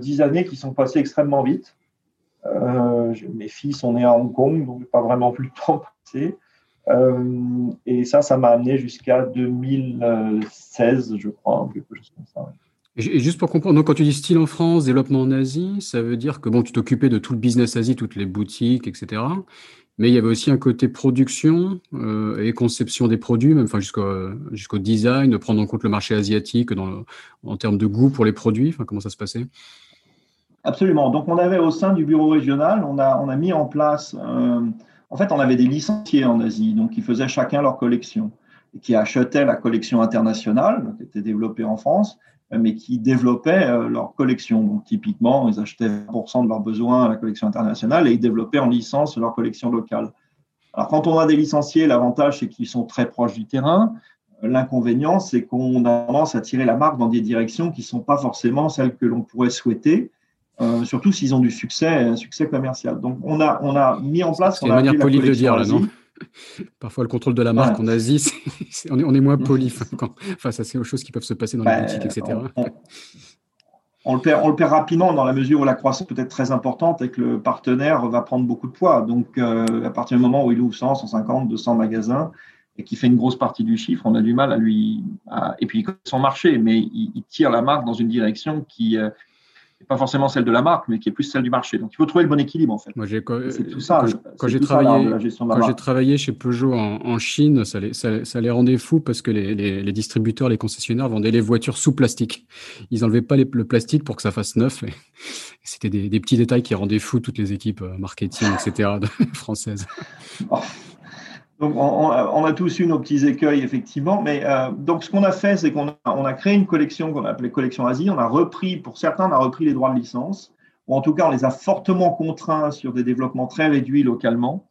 dix années qui sont passées extrêmement vite. mes filles sont nées à Hong Kong, donc pas vraiment plus de temps passé. et ça, ça m'a amené jusqu'à 2016, je crois. Et juste pour comprendre, donc quand tu dis style en France, développement en Asie, ça veut dire que bon, tu t'occupais de tout le business Asie, toutes les boutiques, etc mais il y avait aussi un côté production euh, et conception des produits, même enfin jusqu'au design, de prendre en compte le marché asiatique en termes de goût pour les produits. Enfin, comment ça se passait? Absolument. Donc on avait au sein du bureau régional, on a on a mis en place. Euh, en fait, on avait des licenciés en Asie, donc ils faisaient chacun leur collection et qui achetaient la collection internationale qui était développée en France mais qui développaient euh, leur collection. Donc, typiquement, ils achetaient 20% de leurs besoins à la collection internationale et ils développaient en licence leur collection locale. Alors, quand on a des licenciés, l'avantage, c'est qu'ils sont très proches du terrain. L'inconvénient, c'est qu'on a tendance à tirer la marque dans des directions qui ne sont pas forcément celles que l'on pourrait souhaiter, euh, surtout s'ils ont du succès, un succès commercial. Donc, on a, on a mis en place. C'est une manière polie de dire, là, non? Parfois, le contrôle de la marque en Asie, on, est, moins poli face à ces choses qui peuvent se passer dans les boutiques, etc. On, le perd, on le perd rapidement dans la mesure où la croissance peut être très importante et que le partenaire va prendre beaucoup de poids. Donc, euh, à partir du moment où il ouvre 100, 150, 200 magasins et qui fait une grosse partie du chiffre, on a du mal à lui. Et puis, il connaît son marché, mais il, tire la marque dans une direction qui, euh, pas forcément celle de la marque, mais qui est plus celle du marché. Donc il faut trouver le bon équilibre en fait. Moi, c'est tout ça. Quand, j'ai travaillé, quand j'ai travaillé chez Peugeot en, Chine, ça les, ça, les, rendait fous parce que les, les, distributeurs, les concessionnaires vendaient les voitures sous plastique. Ils enlevaient pas le plastique pour que ça fasse neuf. C'était des, des, petits détails qui rendaient fous toutes les équipes euh, marketing, etc. françaises. Oh. Donc, on, a tous eu nos petits écueils, effectivement. Mais euh, donc, ce qu'on a fait, c'est qu'on a, on a créé une collection qu'on a appelée Collection Asie. On a repris, pour certains, on a repris les droits de licence, ou en tout cas, on les a fortement contraints sur des développements très réduits localement.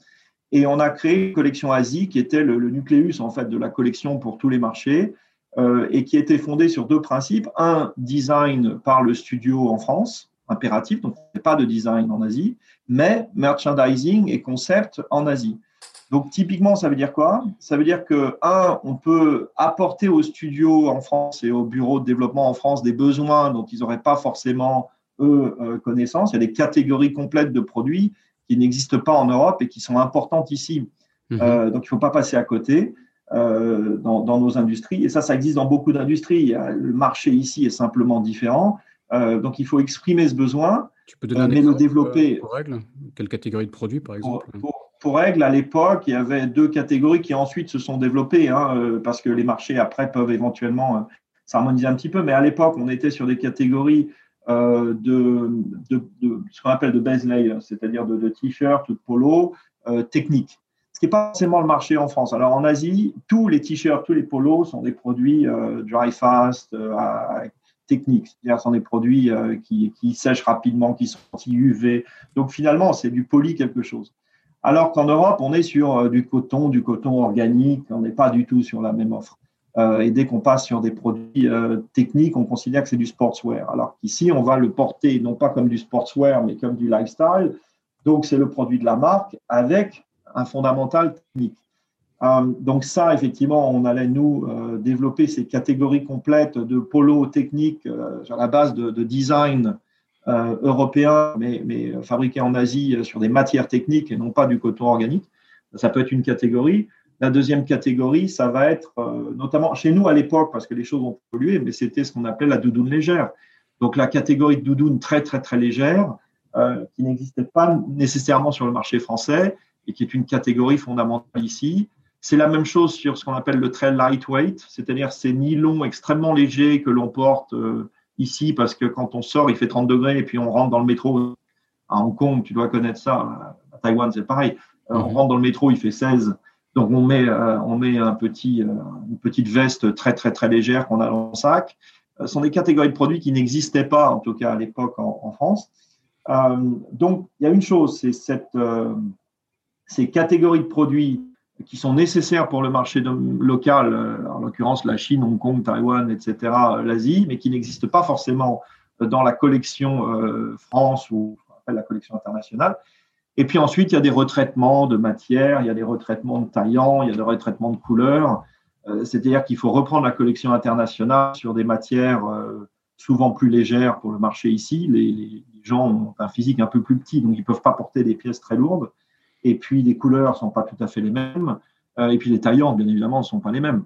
Et on a créé une collection Asie qui était le, nucléus, en fait, de la collection pour tous les marchés euh, et qui était fondée sur deux principes. Un, design par le studio en France, impératif, donc pas de design en Asie, mais merchandising et concept en Asie. Donc, typiquement, ça veut dire quoi? Ça veut dire que, un, on peut apporter aux studios en France et aux bureaux de développement en France des besoins dont ils n'auraient pas forcément, eux, euh, connaissance. Il y a des catégories complètes de produits qui n'existent pas en Europe et qui sont importantes ici. Mhm. Euh, donc, il ne faut pas passer à côté. dans, dans, nos industries. Et ça, ça existe dans beaucoup d'industries. Le marché ici est simplement différent. donc, il faut exprimer ce besoin. Tu peux donner un exemple le développer. Pour règle Quelle catégorie de produits, par exemple? pour, règle, à l'époque, il y avait deux catégories qui ensuite se sont développées, hein, parce que les marchés après peuvent éventuellement s'harmoniser un petit peu. Mais à l'époque, on était sur des catégories euh, de, ce qu'on appelle de base layer, c'est-à-dire de, t-shirts, de polos euh, techniques. Ce qui n'est pas forcément le marché en France. Alors en Asie, tous les t-shirts, tous les polos sont des produits euh, dry fast, euh, techniques, c'est-à-dire sont des produits euh, qui, qui, sèchent rapidement, qui sont anti-UV. Donc finalement, c'est du poly quelque chose. Alors qu'en Europe, on est sur du coton, du coton organique, on n'est pas du tout sur la même offre. Euh, et dès qu'on passe sur des produits euh, techniques, on considère que c'est du sportswear. Alors qu'ici, on va le porter non pas comme du sportswear, mais comme du lifestyle. Donc, c'est le produit de la marque avec un fondamental technique. Euh, donc ça, effectivement, on allait nous développer ces catégories complètes de polo technique sur la base de, design européen, mais, mais fabriqué en Asie sur des matières techniques et non pas du coton organique. Ça peut être une catégorie. La deuxième catégorie, ça va être euh, notamment chez nous à l'époque, parce que les choses ont évolué, mais c'était ce qu'on appelait la doudoune légère. Donc la catégorie de doudoune très très très légère, euh, qui n'existait pas nécessairement sur le marché français et qui est une catégorie fondamentale ici. C'est la même chose sur ce qu'on appelle le très lightweight, c'est-à-dire ces nylons extrêmement légers que l'on porte euh, ici parce que quand on sort, il fait 30 degrés et puis on rentre dans le métro à Hong Kong, tu dois connaître ça, à Taïwan c'est pareil. On mhm. rentre dans le métro, il fait 16 donc on met, euh, on met un petit, euh, une petite veste très très très légère qu'on a dans le sac. Euh, ce sont des catégories de produits qui n'existaient pas, en tout cas à l'époque en, France. donc il y a une chose, c'est cette, ces catégories de produits qui sont nécessaires pour le marché local, en l'occurrence la Chine, Hong Kong, Taïwan, etc., l'Asie, mais qui n'existent pas forcément dans la collection France ou la collection internationale. Et puis ensuite, il y a des retraitements de matière, il y a des retraitements de taillants, il y a des retraitements de couleurs. Euh, c'est-à-dire qu'il faut reprendre la collection internationale sur des matières euh, souvent plus légères pour le marché ici. Les, gens ont un physique un peu plus petit, donc ils ne peuvent pas porter des pièces très lourdes. Et puis les couleurs ne sont pas tout à fait les mêmes. Euh, et puis les taillants, bien évidemment, ne sont pas les mêmes.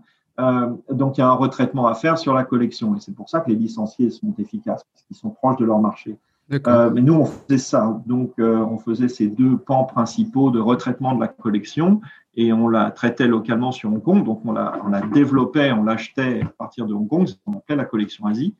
donc il y a un retraitement à faire sur la collection. Et c'est pour ça que les licenciés sont efficaces, parce qu'ils sont proches de leur marché. Euh, mais nous, on faisait ça. Donc, euh, on faisait ces deux pans principaux de retraitement de la collection et on la traitait localement sur Hong Kong. Donc, on la, on la développait, on l'achetait à partir de Hong Kong, ce qu'on appelait la collection Asie,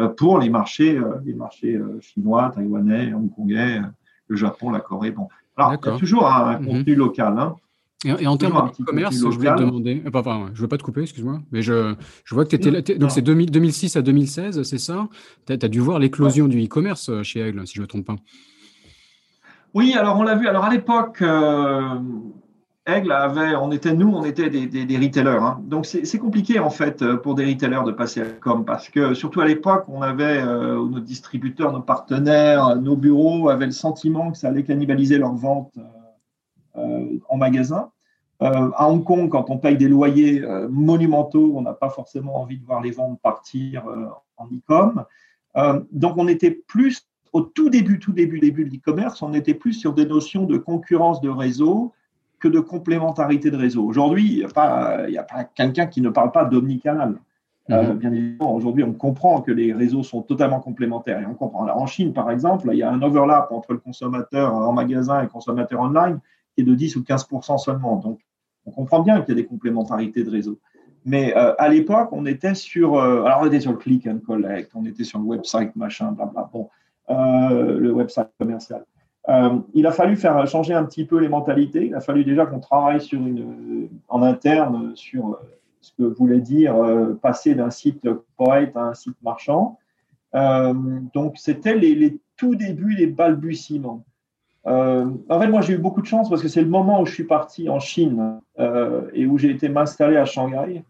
euh, pour les marchés, les marchés chinois, taïwanais, hongkongais, le Japon, la Corée. Bon. Alors, il y a toujours un, mhm. contenu local. Hein. Et, en termes de commerce, je voulais te demander, enfin, je ne veux pas te couper, excuse-moi, mais je, je vois que tu étais, donc c'est 2006 à 2016, c'est ça? Tu as, dû voir l'éclosion du e-commerce euh, chez Aigle, si je ne me trompe pas. Oui, alors on l'a vu. Alors à l'époque, euh, Aigle avait, on était, nous, on était des, retailers. Hein. Donc c'est compliqué en fait euh, pour des retailers de passer à com parce que surtout à l'époque, on avait nos distributeurs, nos partenaires, nos bureaux avaient le sentiment que ça allait cannibaliser leur vente en magasin. Euh, à Hong Kong, quand on paye des loyers euh, monumentaux, on n'a pas forcément envie de voir les ventes partir euh, en e-com. donc, on était plus au tout début, tout début, début de l'e-commerce, on était plus sur des notions de concurrence de réseau que de complémentarité de réseau. Aujourd'hui, il n'y a pas, pas quelqu'un qui ne parle pas d'omnicanal. Mm-hmm. bien évidemment, aujourd'hui, on comprend que les réseaux sont totalement complémentaires. Et on comprend. en Chine, par exemple, il y a un overlap entre le consommateur en magasin et le consommateur online qui est de 10 ou 15% seulement. Donc, on comprend bien qu'il y a des complémentarités de réseau. Mais euh, à l'époque, on était sur, euh, alors on était sur le click and collect, on était sur le website machin, blablabla, bon, euh, le website commercial. Il a fallu faire changer un petit peu les mentalités. Il a fallu déjà qu'on travaille en interne sur ce que voulait dire passer d'un site corporate à un site marchand. donc, c'était les, tout débuts, les balbutiements. Euh, en fait, moi, j'ai eu beaucoup de chance parce que c'est le moment où je suis parti en Chine euh, et où j'ai été m'installer à Shanghai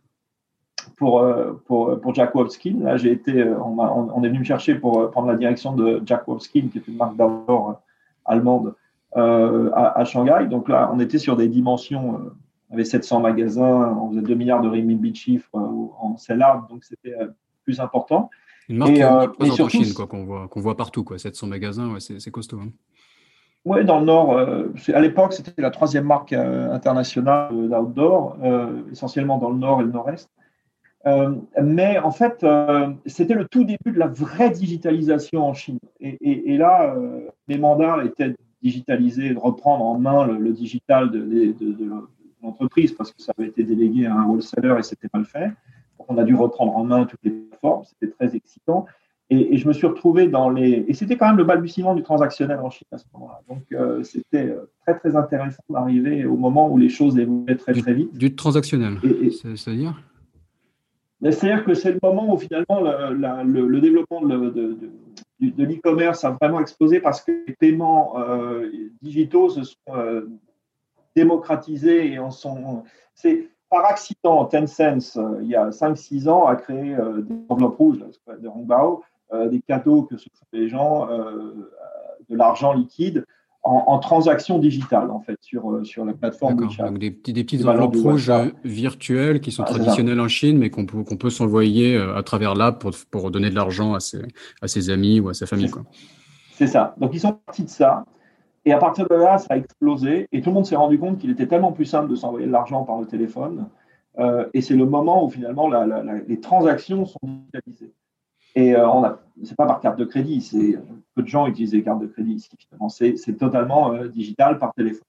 pour, euh, pour, Jack Wolfskin. Là, j'ai été, on, est venu me chercher pour prendre la direction de Jack Wolfskin, qui est une marque d'or allemande à, à, Shanghai. Donc là, on était sur des dimensions, on avait 700 magasins, on faisait 2 milliards de renminbi de chiffres en sell-out, donc c'était plus important. Une marque et, en Chine, quoi, qu'on voit, qu'on voit partout, quoi. 700 magasins, ouais, c'est costaud. Hein. Oui, dans le Nord. à l'époque, c'était la troisième marque internationale d'outdoor, essentiellement dans le Nord et le Nord-Est. Mais en fait, c'était le tout début de la vraie digitalisation en Chine. Et, là, les mandats étaient digitalisés, de reprendre en main le, digital de, de l'entreprise parce que ça avait été délégué à un wholesaler et c'était mal fait. on a dû reprendre en main toutes les plateformes, c'était très excitant. Et, je me suis retrouvé dans les. Et c'était quand même le balbutiement du transactionnel en Chine à ce moment-là. Donc euh, c'était euh, très très intéressant d'arriver au moment où les choses évoluaient très très vite. Du, transactionnel, c'est-à-dire? C'est-à-dire que c'est le moment où finalement le, développement de, l'e-commerce a vraiment explosé parce que les paiements euh, digitaux se sont démocratisés et en sont. C'est par accident, Tencent, euh, il y a 5-6 ans, a créé euh, des enveloppes rouges, euh, des cadeaux que se font les gens, de l'argent liquide en, en transaction digitale, en fait, sur, sur la plateforme WeChat. Donc des, des petites enveloppes rouges virtuelles qui sont ah, traditionnelles en Chine, mais qu'on peut, qu'on peut s'envoyer à travers l'app pour, pour donner de l'argent à ses, à ses amis ou à sa famille. C'est ça. Donc, ils sont partis de ça. Et à partir de là, ça a explosé et tout le monde s'est rendu compte qu'il était tellement plus simple de s'envoyer de l'argent par le téléphone. Euh, et c'est le moment où finalement les transactions sont digitalisées. Et euh, on a, c'est pas par carte de crédit, c'est peu de gens utilisent les cartes de crédit. C'est, c'est totalement euh, digital par téléphone.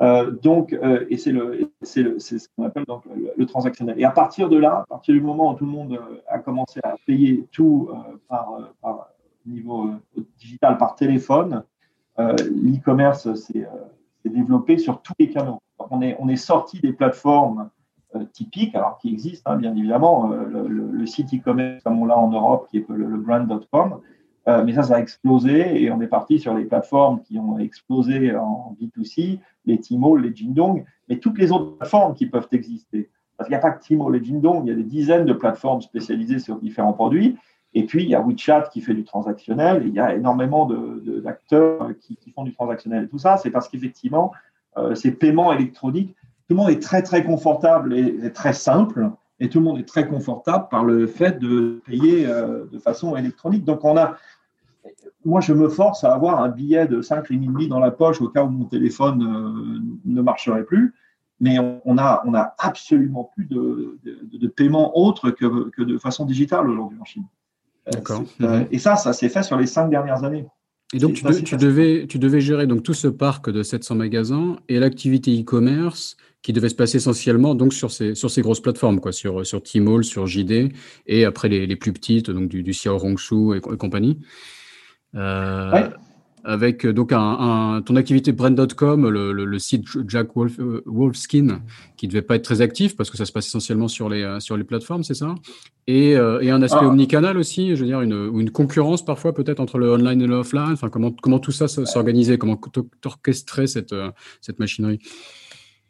Euh, donc, euh, et c'est le, c'est le, c'est ce qu'on appelle donc le, transactionnel. Et à partir de là, à partir du moment où tout le monde a commencé à payer tout par, niveau digital par téléphone, l'e-commerce s'est développé sur tous les canaux. on est, on est sorti des plateformes euh, typiques, alors qui existent, hein, bien évidemment, le, site e-commerce comme on l'a en Europe, qui est le, brand.com, mais ça, ça a explosé et on est parti sur les plateformes qui ont explosé en B2C, les Tmall, les Jingdong, mais toutes les autres plateformes qui peuvent exister. Parce qu'il n'y a pas que Tmall et Jingdong, il y a des dizaines de plateformes spécialisées sur différents produits. Et puis, il y a WeChat qui fait du transactionnel, il y a énormément d'acteurs qui, font du transactionnel. Tout ça, c'est parce qu'effectivement, euh, ces paiements électroniques, tout le monde est très, très confortable et, très simple, et tout le monde est très confortable par le fait de payer euh, de façon électronique. Donc, on a, moi, je me force à avoir un billet de 5 demi dans la poche au cas où mon téléphone euh, ne marcherait plus. Mais on n'a on a absolument plus de, de, paiement autre que, que de façon digitale aujourd'hui en Chine. D'accord. Euh, mhm. et ça, ça s'est fait sur les cinq dernières années. Et donc, tu, tu, devais, tu devais gérer donc, tout ce parc de 700 magasins et l'activité e-commerce qui devait se passer essentiellement donc, sur, ces, sur ces grosses plateformes, quoi, sur, sur Tmall, sur JD, et après les, les plus petites, donc du, du Xiao et, compagnie. Euh, avec euh, donc un, ton activité brand.com, le, le, site Jack Wolf, euh, Wolfskin, qui devait pas être très actif parce que ça se passe essentiellement sur les, euh, sur les plateformes, c'est ça? Et, et, un aspect ah. omnicanal aussi, je veux dire, une, une concurrence parfois peut-être entre le online et le offline? Enfin, comment, comment tout ça s'organisait, comment orchestrer cette, cette machinerie?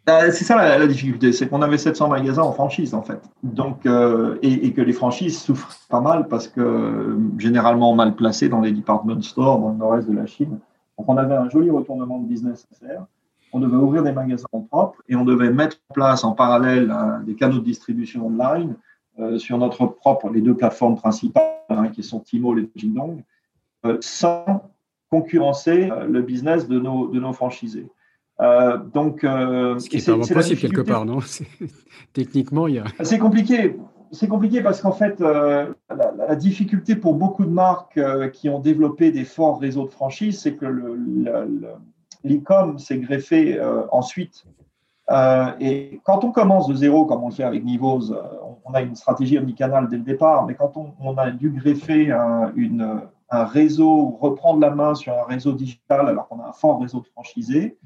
C'est ça la, difficulté, c'est qu'on avait 700 magasins en franchise en fait. Donc, euh, et, que les franchises souffrent pas mal parce que généralement mal placées dans les department stores dans le nord-est de la Chine. Donc on avait un joli retournement de business à faire. On devait ouvrir des magasins propres et on devait mettre en place en parallèle euh, des canaux de distribution online euh, sur notre propre, les deux plateformes principales hein, qui sont Tmall et Jingdong, sans concurrencer le business de nos, de nos franchisés. Euh, donc, euh, Ce qui est, est possible quelque part, non Techniquement, il y a. C'est compliqué. C'est compliqué parce qu'en fait, euh, la, difficulté pour beaucoup de marques qui ont développé des forts réseaux de franchise, c'est que l'e-com s'est greffé ensuite. et quand on commence de zéro, comme on le fait avec Nivos, on a une stratégie omnicanal dès le départ, mais quand on, a dû greffer un, une, un réseau, reprendre la main sur un réseau digital alors qu'on a un fort réseau de franchisés,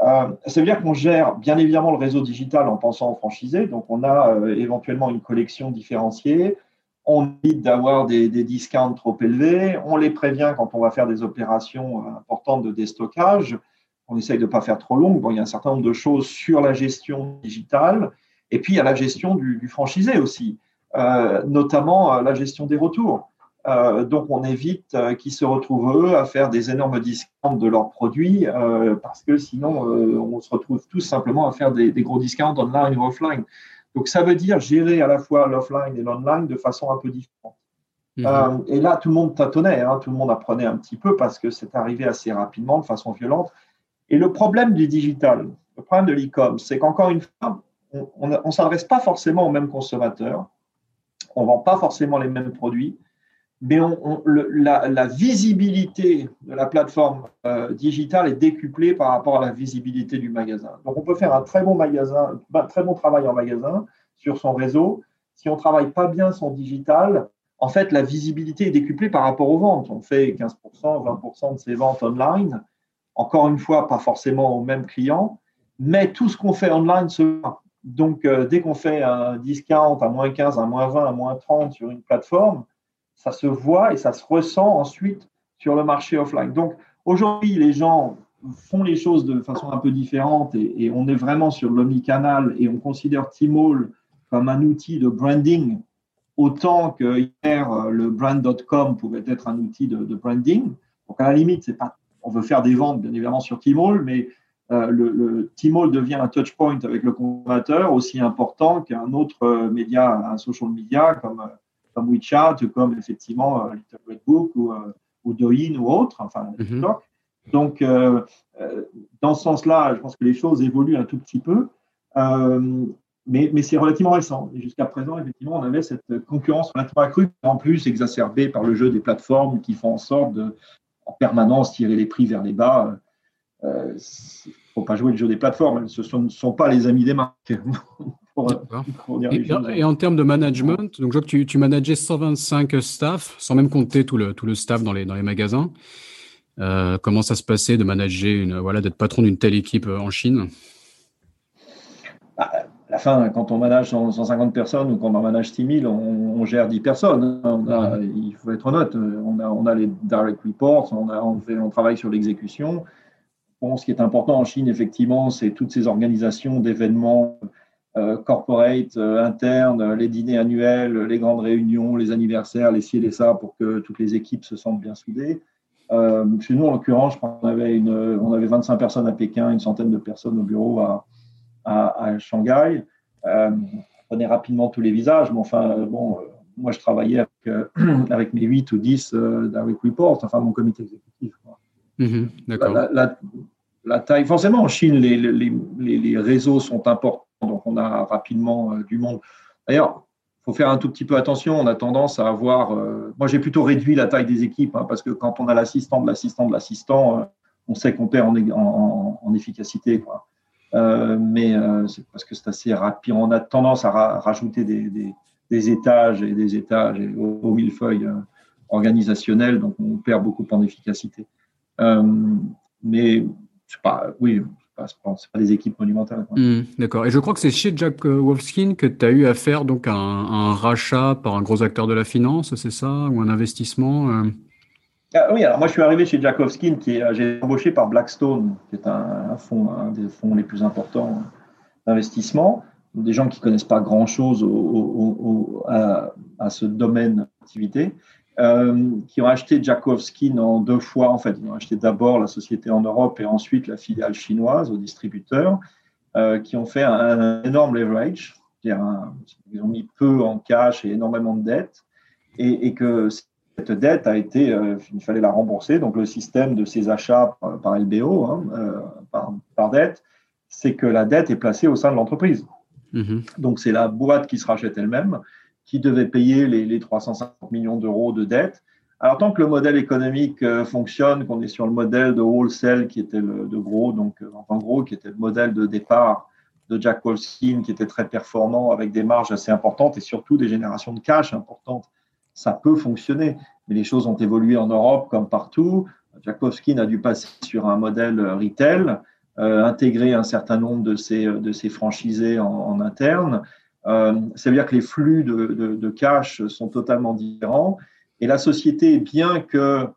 euh, ça veut dire qu'on gère bien évidemment le réseau digital en pensant aux franchisés. Donc, on a euh, éventuellement une collection différenciée. On évite d'avoir des, discounts trop élevés. On les prévient quand on va faire des opérations euh, importantes de déstockage. On essaye de ne pas faire trop long. Bon, il y a un certain nombre de choses sur la gestion digitale. Et puis, il y a la gestion du, du franchisé aussi, euh, notamment la gestion des retours. Euh, donc, on évite euh, qu'ils se retrouvent, eux, à faire des énormes discounts de leurs produits, euh, parce que sinon, on se retrouve tous simplement à faire des, gros discounts online ou offline. Donc, ça veut dire gérer à la fois l'offline et l'online de façon un peu différente. Mhm. et là, tout le monde tâtonnait, hein, tout le monde apprenait un petit peu parce que c'est arrivé assez rapidement, de façon violente. Et le problème du digital, le problème de l'e-com, c'est qu'encore une fois, on ne s'adresse pas forcément aux mêmes consommateurs, on ne vend pas forcément les mêmes produits, mais la, visibilité de la plateforme euh, digitale est décuplée par rapport à la visibilité du magasin. Donc, on peut faire un très bon magasin, un très bon travail en magasin sur son réseau. Si on ne travaille pas bien son digital, en fait, la visibilité est décuplée par rapport aux ventes. On fait 15%, 20% de ses ventes online. Encore une fois, pas forcément aux mêmes clients, mais tout ce qu'on fait online se voit. Donc, euh, dès qu'on fait un discount à moins 15, à moins 20, à moins 30 sur une plateforme, ça se voit et ça se ressent ensuite sur le marché offline. Donc aujourd'hui, les gens font les choses de façon un peu différente et, on est vraiment sur l'omnicanal et on considère Tmall comme un outil de branding autant que hier le brand.com pouvait être un outil de, branding. Donc à la limite, c'est pas, on veut faire des ventes bien évidemment sur Tmall, mais euh, le, devient un touch point avec le consommateur aussi important qu'un autre euh, média, un social media comme comme WeChat, comme effectivement euh, Little Red Book ou, euh, ou Douyin ou autre, enfin. TikTok. Donc, euh, dans ce sens-là, je pense que les choses évoluent un tout petit peu, mais, mais c'est relativement récent. Et jusqu'à présent, effectivement, on avait cette concurrence relativement accrue, en plus exacerbée par le jeu des plateformes qui font en sorte de, en permanence, tirer les prix vers les bas. Ne faut pas jouer le jeu des plateformes, ce ne sont, pas les amis des marques. et, en termes de management, donc je vois que tu, tu manageais 125 staff, sans même compter tout le, tout le staff dans les, dans les magasins. Euh, comment ça se passait de manager, une, voilà, d'être patron d'une telle équipe en Chine? Bah, À la fin, quand on manage 150 personnes ou quand on manage 6000, on, on gère 10 personnes. On a, Il faut être honnête, on a, on a les direct reports, on, a, on, fait, on travaille sur l'exécution. Ce qui est important en Chine, effectivement, c'est toutes ces organisations d'événements euh, corporate, euh, interne, les dîners annuels, les grandes réunions, les anniversaires, les ci et ça, pour que toutes les équipes se sentent bien soudées. Euh, chez nous, en l'occurrence, qu'on avait, une, on avait 25 personnes à Pékin, une centaine de personnes au bureau à, Shanghai. on est rapidement tous les visages, mais enfin, bon, moi, je travaillais avec, avec mes 8 ou 10 direct reports, enfin, mon comité exécutif. Mhm. La, taille, forcément, en Chine, les réseaux sont importants donc on a rapidement euh, du monde. D'ailleurs, il faut faire un tout petit peu attention. On a tendance à avoir. Euh, moi, j'ai plutôt réduit la taille des équipes hein, parce que quand on a l'assistant de l'assistant de l'assistant, euh, on sait qu'on perd en, efficacité. mais c'est parce que c'est assez rapide. On a tendance à rajouter des, étages et des étages et au, au millefeuille organisationnel, donc on perd beaucoup en efficacité. Mais pas, oui, ce pas, pas des équipes monumentales. Hmm, d'accord. Et je crois que c'est chez Jack Wolfskin que tu as eu à faire donc un, rachat par un gros acteur de la finance, c'est ça Ou un investissement euh? ah, Oui, alors moi je suis arrivé chez Jack Wolfskin, qui j'ai embauché par Blackstone, qui est un, fonds, un des fonds les plus importants d'investissement. Des gens qui ne connaissent pas grand-chose à, à, ce domaine d'activité. Euh, qui ont acheté Jakovskin en deux fois. En fait, ils ont acheté d'abord la société en Europe et ensuite la filiale chinoise au distributeur, euh, qui ont fait un, énorme leverage. ils ont mis peu en cash et énormément de dettes, et, que cette dette a été, euh, il fallait la rembourser. Donc le système de ces achats par, LBO, hein, par, dette, c'est que la dette est placée au sein de l'entreprise. Mm-hmm. Donc c'est la boîte qui se rachète elle-même qui devait payer les, 350 millions d'euros de dette. Alors, tant que le modèle économique euh, fonctionne, qu'on est sur le modèle de wholesale qui était le, de gros, donc euh, en gros, qui était le modèle de départ de Jack Wolfskin, qui était très performant avec des marges assez importantes et surtout des générations de cash importantes, ça peut fonctionner. Mais les choses ont évolué en Europe comme partout. Jack Wolfskin a dû passer sur un modèle retail, euh, intégrer un certain nombre de ses, franchisés en interne. Euh, ça veut dire que les flux de, cash sont totalement différents. Et la société, bien que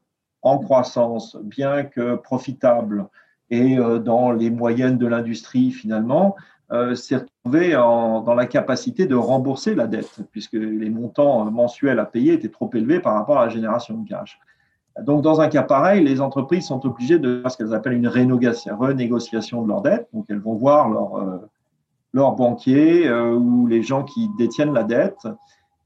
en croissance, bien que profitable et euh, dans les moyennes de l'industrie finalement, euh, s'est retrouvée dans la capacité de rembourser la dette, puisque les montants mensuels à payer étaient trop élevés par rapport à la génération de cash. Donc, dans un cas pareil, les entreprises sont obligées de faire ce qu'elles appellent une renégociation de leur dette. Donc, elles vont voir leur, leurs banquiers euh, ou les gens qui détiennent la dette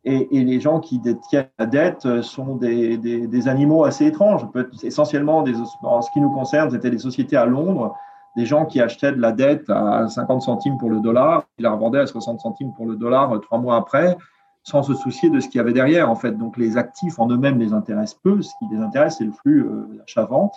et, les gens qui détiennent la dette sont des, des, animaux assez étranges. Essentiellement, des, en ce qui nous concerne, c'était des sociétés à Londres, des gens qui achetaient de la dette à 50 centimes pour le dollar, ils la revendaient à 60 centimes pour le dollar trois mois après, sans se soucier de ce qu'il y avait derrière, en fait. Donc, les actifs en eux-mêmes les intéressent peu. Ce qui les intéresse, c'est le flux euh, achat-vente.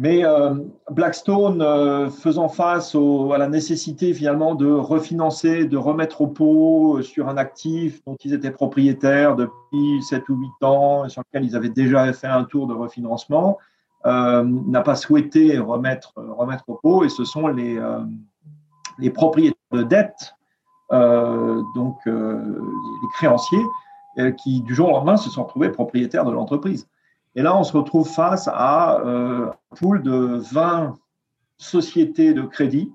Mais euh, Blackstone, euh, faisant face à la nécessité finalement de refinancer, de remettre au pot sur un actif dont ils étaient propriétaires depuis 7 ou 8 ans, et sur lequel ils avaient déjà fait un tour de refinancement, euh, n'a pas souhaité remettre, remettre au pot, et ce sont les, les propriétaires de dette, donc les créanciers, qui du jour au lendemain se sont retrouvés propriétaires de l'entreprise. Et là, on se retrouve face à euh, un pool de 20 sociétés de crédit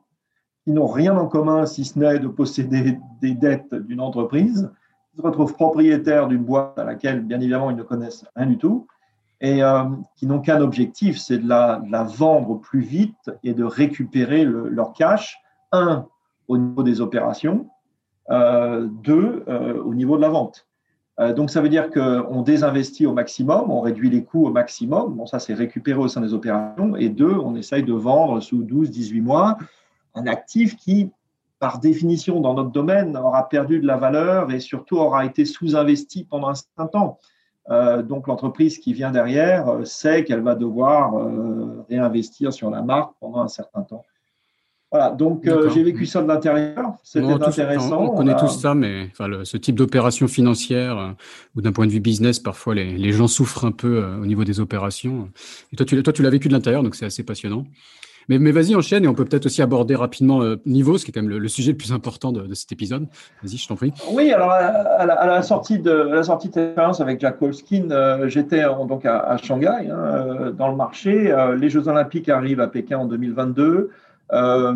qui n'ont rien en commun si ce n'est de posséder des dettes d'une entreprise, Ils se retrouvent propriétaires d'une boîte à laquelle, bien évidemment, ils ne connaissent rien du tout et euh, qui n'ont qu'un objectif, c'est de la, vendre plus vite et de récupérer leur cash, un, au niveau des opérations, euh, deux, au niveau de la vente. Euh, donc, ça veut dire qu'on désinvestit au maximum, on réduit les coûts au maximum. Bon, ça, c'est récupéré au sein des opérations. Et deux, on essaye de vendre sous 12, 18 mois un actif qui, par définition, dans notre domaine, aura perdu de la valeur et surtout aura été sous-investi pendant un certain temps. Euh, donc, l'entreprise qui vient derrière euh, sait qu'elle va devoir réinvestir sur la marque pendant un certain temps. Voilà, donc euh, j'ai vécu ça de l'intérieur, c'était intéressant. On, connaît tous ça, mais enfin, ce type d'opération financière euh, ou d'un point de vue business, parfois les, les gens souffrent un peu euh, au niveau des opérations. Et toi, tu, toi, tu l'as vécu de l'intérieur, donc c'est assez passionnant. Mais, mais vas-y, enchaîne et on peut peut-être aussi aborder rapidement Niveau, ce qui est quand même le, sujet le plus important de, cet épisode. Vas-y, je t'en prie. Oui, alors à la, sortie de la sortie de l'expérience avec Jack Wolfskin, j'étais donc à, Shanghai, hein, dans le marché. les Jeux Olympiques arrivent à Pékin en 2022. Euh,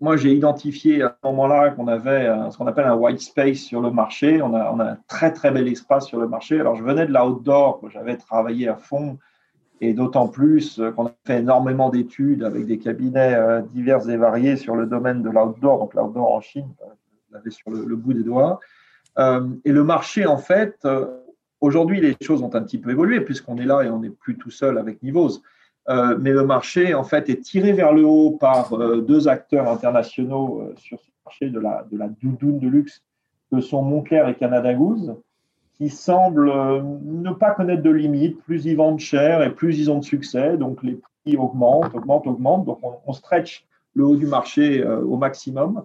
moi, j'ai identifié à ce moment-là qu'on avait ce qu'on appelle un white space sur le marché. On a, un très, très bel espace sur le marché. Alors, je venais de l'outdoor, j'avais travaillé à fond, et d'autant plus qu'on a fait énormément d'études avec des cabinets euh, divers et variés sur le domaine de l'outdoor. Donc, l'outdoor en Chine, vous l'avez sur le, bout des doigts. Euh, et le marché, en fait, aujourd'hui, les choses ont un petit peu évolué puisqu'on est là et on n'est plus tout seul avec Nivos. Euh, mais le marché, en fait, est tiré vers le haut par euh, deux acteurs internationaux euh, sur ce marché de la, de doudoune de luxe, que sont Montclair et Canada Goose, qui semblent ne pas connaître de limite. Plus ils vendent cher et plus ils ont de succès. Donc, les prix augmentent, augmentent, augmentent. Donc, on, stretch le haut du marché au maximum.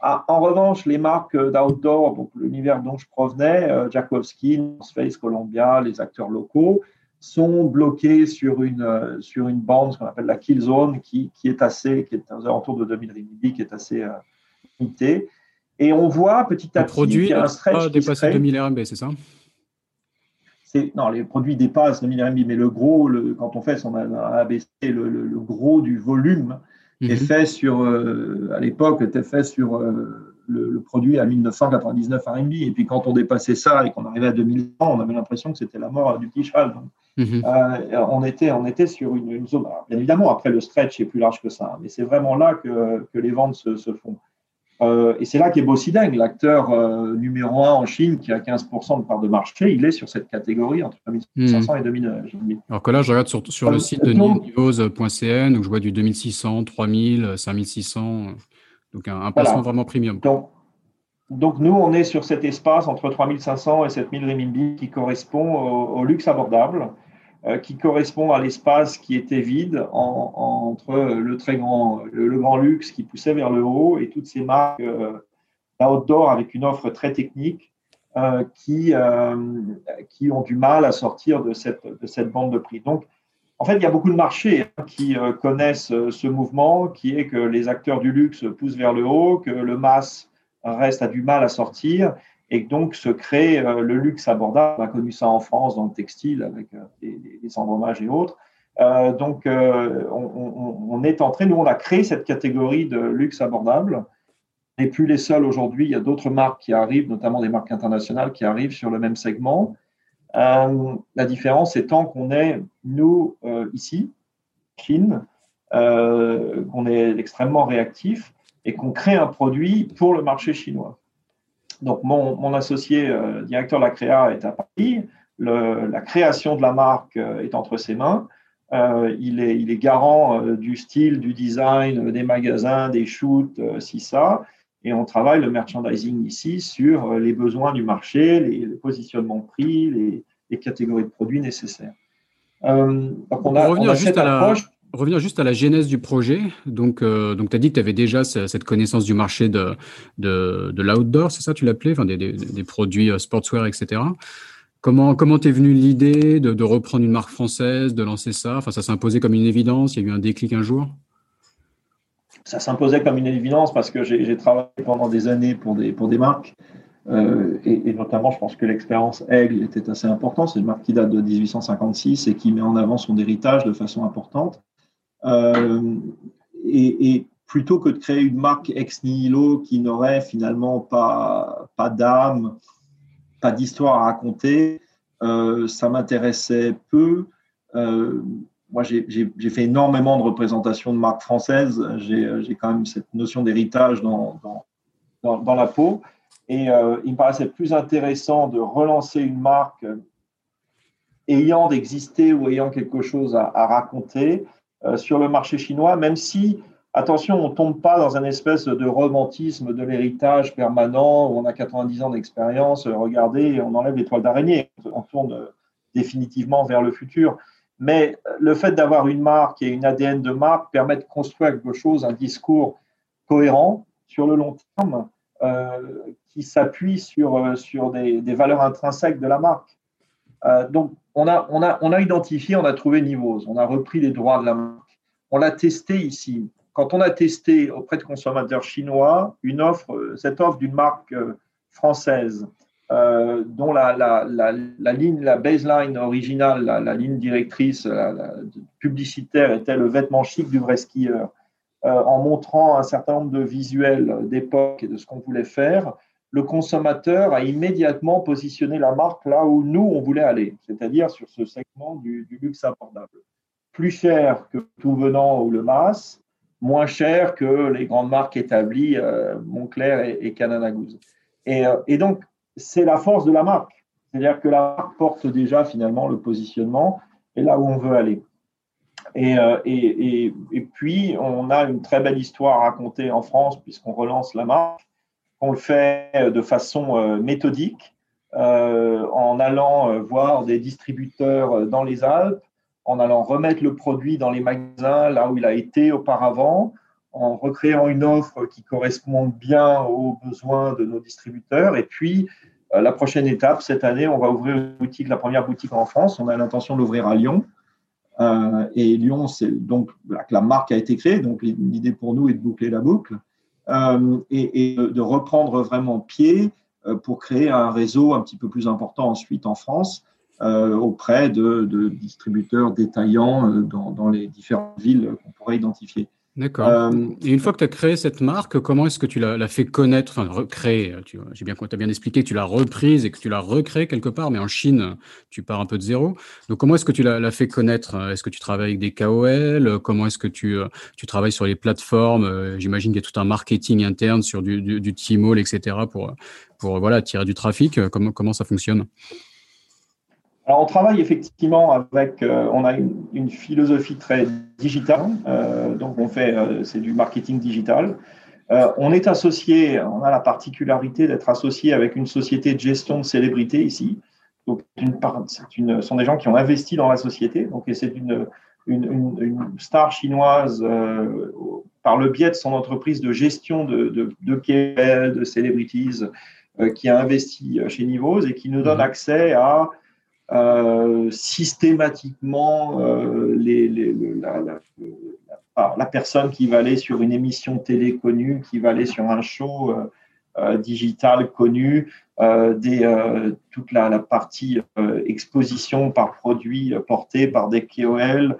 Ah, en revanche, les marques d'outdoor, donc l'univers dont je provenais, Jakowski, Space, Columbia, les acteurs locaux, sont bloqués sur une, euh, sur une bande, ce qu'on appelle la kill zone, qui, qui, est assez, qui est aux alentours de 2000 RMB, qui est assez euh, limitée. Et on voit petit à petit qu'il y a un stretch. dépasser 2000 RMB, c'est ça? Non, les produits dépassent 2000 RMB, mais le gros, le, quand on fait son ABC, le, le, gros du volume est mhm. fait sur, euh, à l'époque, était fait sur le, produit à 1999 RMB. Et puis quand on dépassait ça et qu'on arrivait à 2000 on avait l'impression que c'était la mort du petit cheval. Mhm. Euh, on, était, on était sur une, zone. bien évidemment, après, le stretch est plus large que ça, mais c'est vraiment là que, que, les ventes se, se font. Euh, et c'est là qu'est Bossideng, l'acteur euh, numéro un en Chine qui a 15% de part de marché. Il est sur cette catégorie entre 2500 mhm. et 2000. Alors que là, je regarde sur, sur le site de nivos.cn où je vois du 2600, 3000, 5600. Donc un, placement vraiment premium. Donc, donc, nous, on est sur cet espace entre 3500 et 7000 renminbi qui correspond au luxe abordable. Euh, qui correspond à l'espace qui était vide entre le très grand, le, grand luxe qui poussait vers le haut et toutes ces marques euh, outdoor avec une offre très technique euh, qui, qui ont du mal à sortir de cette, de cette bande de prix. Donc, en fait, il y a beaucoup de marchés hein, qui connaissent ce mouvement, qui est que les acteurs du luxe poussent vers le haut, que le mass reste à du mal à sortir et donc se crée euh, le luxe abordable. On a connu ça en France dans le textile avec euh, les, les et autres. Euh, donc, on, est entré, nous, on a créé cette catégorie de luxe abordable. Et plus les seuls aujourd'hui, il y a d'autres marques qui arrivent, notamment des marques internationales qui arrivent sur le même segment. la différence étant qu'on est, nous, ici, Chine, qu'on est extrêmement réactif et qu'on crée un produit pour le marché chinois. Donc, mon, associé directeur de la créa est à Paris. la création de la marque est entre ses mains. il, est, il, est, garant du style, du design, des magasins, des shoots, si ça. Et on travaille le merchandising ici sur les besoins du marché, les, positionnements de prix, les, les, catégories de produits nécessaires. donc on a, on a cette approche revenir juste à la genèse du projet. Donc, euh, donc tu as dit que tu avais déjà cette connaissance du marché de, de, l'outdoor, c'est ça, tu l'appelais, enfin, des, des, produits euh, sportswear, etc. Comment comment t'es venu l'idée de, de, reprendre une marque française, de lancer ça? Enfin, ça imposé comme une évidence. Il y a eu un déclic un jour? Ça s'imposait comme une évidence parce que j'ai travaillé pendant des années pour des pour des marques. Euh, et, et, notamment, je pense que l'expérience Aigle était assez importante. C'est une marque qui date de 1856 et qui met en avant son héritage de façon importante. Euh, et, plutôt que de créer une marque ex nihilo qui n'aurait finalement pas, pas d'âme, pas d'histoire à raconter, euh, ça m'intéressait peu. Euh, moi, j'ai fait énormément de représentations de marques françaises. J'ai quand même cette notion d'héritage dans, dans, la peau. Et il me paraissait plus intéressant de relancer une marque ayant d'exister ou ayant quelque chose à, raconter sur le marché chinois, même si, attention, on ne tombe pas dans un espèce de romantisme de l'héritage permanent où on a 90 ans d'expérience, euh, regardez, on enlève l'étoile d'araignée, on tourne définitivement vers le futur. Mais le fait d'avoir une marque et une ADN de marque permet de construire quelque chose, un discours cohérent sur le long terme, euh, qui s'appuie sur, sur des, valeurs intrinsèques de la marque. Euh, donc, on a, on, a, on a identifié, on a trouvé Nivos, on a repris les droits de la marque. On l'a testé ici. Quand on a testé auprès de consommateurs chinois une offre, cette offre d'une marque euh, française, euh, dont la, la, la, ligne, la baseline originale, la, ligne directrice publicitaire était le vêtement chic du vrai skieur, en montrant un certain nombre de visuels d'époque et de ce qu'on voulait faire, le consommateur a immédiatement positionné la marque là où nous, on voulait aller, c'est-à-dire sur ce segment du, luxe abordable. Plus cher que tout venant ou le Mas, moins cher que les grandes marques établies, euh, Montclair et, et Canada Goose. Euh, et, donc, c'est la force de la marque. C'est-à-dire que la marque porte déjà finalement le positionnement et là où on veut aller. Et, euh, puis, on a une très belle histoire à raconter en France puisqu'on relance la marque on le fait euh, de façon euh, méthodique, euh, en allant voir des distributeurs dans les Alpes, en allant remettre le produit dans les magasins là où il a été auparavant, en recréant une offre qui correspond bien aux besoins de nos distributeurs. Et puis, la prochaine étape, cette année, on va ouvrir la première boutique en France. On a l'intention de l'ouvrir à Lyon. et Lyon, c'est donc la marque a été créée. Donc, l'idée pour nous est de boucler la boucle. Euh, et, de reprendre vraiment pied euh, pour créer un réseau un petit peu plus important ensuite en France euh, auprès de, distributeurs détaillants dans, dans, les différentes villes qu'on pourrait identifier. D'accord. Euh, et une fois que tu as créé cette marque, comment est-ce que tu l'as fait connaître, enfin recréer J'ai bien, tu as bien expliqué que tu l'as reprise et que tu l'as recréée quelque part, mais en Chine, tu pars un peu de zéro. Donc comment est-ce que tu l'as fait connaître? Est-ce que tu travailles avec des KOL Comment est-ce que tu, euh, tu travailles sur les plateformes? Euh, J'imagine qu'il y a tout un marketing interne sur du, du, du Tmall, etc. pour, pour voilà, tirer du trafic. Comment, comment ça fonctionne? Alors, on travaille effectivement avec, euh, on a une, philosophie très digitale, euh, donc on fait, euh, c'est du marketing digital. on est associé, on a la particularité d'être associé avec une société de gestion de célébrités ici. Donc, une, sont des gens qui ont investi dans la société, donc c'est une, une, star chinoise par le biais de son entreprise de gestion de, de, de de celebrities, qui a investi chez Nivos et qui nous donne mmh. accès à euh, systématiquement euh, la, personne qui va aller sur une émission télé connue, qui va aller sur un show euh, euh digital connu, des, toute la, partie exposition par produit porté par des KOL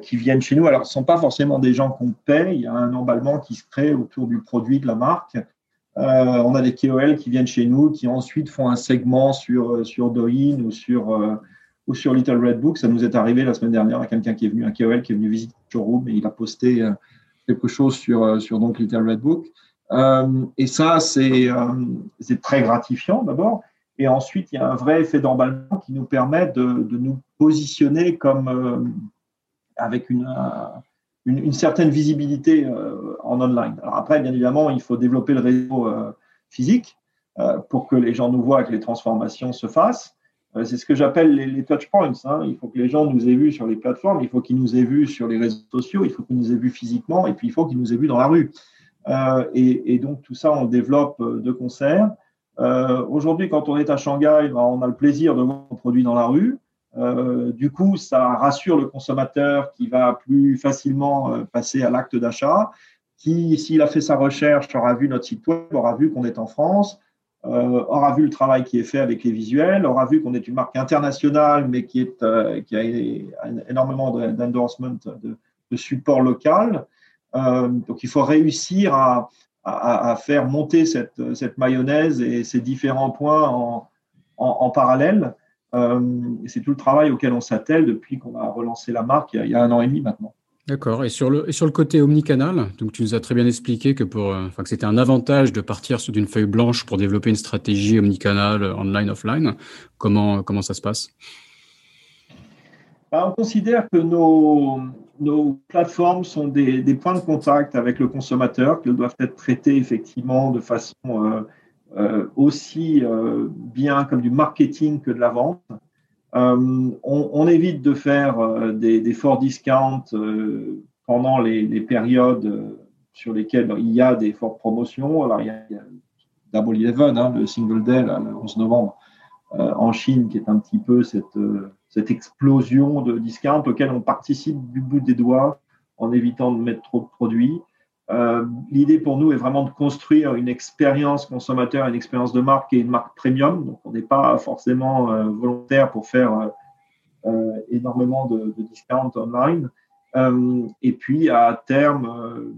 qui viennent chez nous. Alors, ce ne sont pas forcément des gens qu'on paye, il y a un emballement qui se crée autour du produit de la marque. Euh, on a des KOL qui viennent chez nous, qui ensuite font un segment sur, euh, sur Douyin ou sur, euh, ou sur Little Red Book. Ça nous est arrivé la semaine dernière à quelqu'un qui est venu, un KOL qui est venu visiter le showroom et il a posté quelque chose sur, sur donc Little Red Book. et ça, c'est très gratifiant d'abord. Et ensuite, il y a un vrai effet d'emballement qui nous permet de, nous positionner comme avec une, une, certaine visibilité en online. Alors après, bien évidemment, il faut développer le réseau physique pour que les gens nous voient, que les transformations se fassent. Euh, c'est ce que j'appelle les, les touch points. Hein. Il faut que les gens nous aient vus sur les plateformes, il faut qu'ils nous aient vus sur les réseaux sociaux, il faut qu'ils nous aient vus physiquement, et puis il faut qu'ils nous aient vus dans la rue. Euh, et, donc tout ça, on le développe euh, de concert. Aujourd'hui, quand on est à Shanghai, ben, on a le plaisir de voir nos produits dans la rue. Du coup, ça rassure le consommateur qui va plus facilement passer à l'acte d'achat, qui, s'il a fait sa recherche, aura vu notre site web, aura vu qu'on est en France, euh, aura vu le travail qui est fait avec les visuels, aura vu qu'on est une marque internationale, mais qui, est, euh, qui a énormément d'endorsement, de, support local. Euh, donc, il faut réussir à, à, à, faire monter cette, cette, mayonnaise et ces différents points en, en parallèle. C'est tout le travail auquel on s'attelle depuis qu'on a relancé la marque il y a un an et demi maintenant. D'accord. Et sur le, et sur le côté omnicanal, donc tu nous as très bien expliqué que, pour, euh, enfin, que c'était un avantage de partir sur d'une feuille blanche pour développer une stratégie omnicanal, euh, online, offline. Comment, comment ça se passe? Bah, On considère que nos, nos plateformes sont des, des, points de contact avec le consommateur, qu'elles doivent être traitées effectivement de façon euh, aussi bien comme du marketing que de la vente. Euh, on, évite de faire euh, des, forts discounts euh, pendant les, périodes sur lesquelles il y a des fortes promotions. Alors, il y a, Double Eleven, hein, le Single Day, le 11 novembre, en Chine, qui est un petit peu cette, cette explosion de discounts auquel on participe du bout des doigts en évitant de mettre trop de produits. Euh, l'idée pour nous est vraiment de construire une expérience consommateur, une expérience de marque et une marque premium. Donc, on n'est pas forcément euh, volontaire pour faire euh, énormément de, de discounts online. et puis, à terme,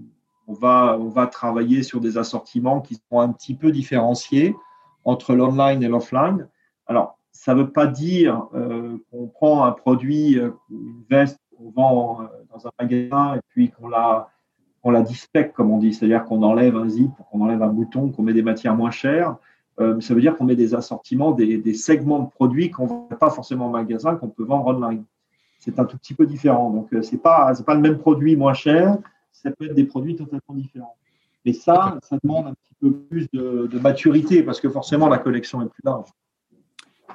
on, va, on va travailler sur des assortiments qui sont un petit peu différenciés entre l'online et l'offline. Alors, ça ne veut pas dire qu'on prend un produit, une veste qu'on vend dans un magasin et puis qu'on la on la dispec, comme on dit, c'est-à-dire qu'on enlève un zip, qu'on enlève un bouton, qu'on met des matières moins chères. Euh, ça veut dire qu'on met des assortiments, des, segments de produits qu'on ne vend pas forcément en magasin, qu'on peut vendre online. C'est un tout petit peu différent. Donc, euh, ce n'est pas, pas le même produit moins cher, ça peut être des produits totalement différents. Mais ça, ça demande un petit peu plus de, maturité parce que forcément, la collection est plus large.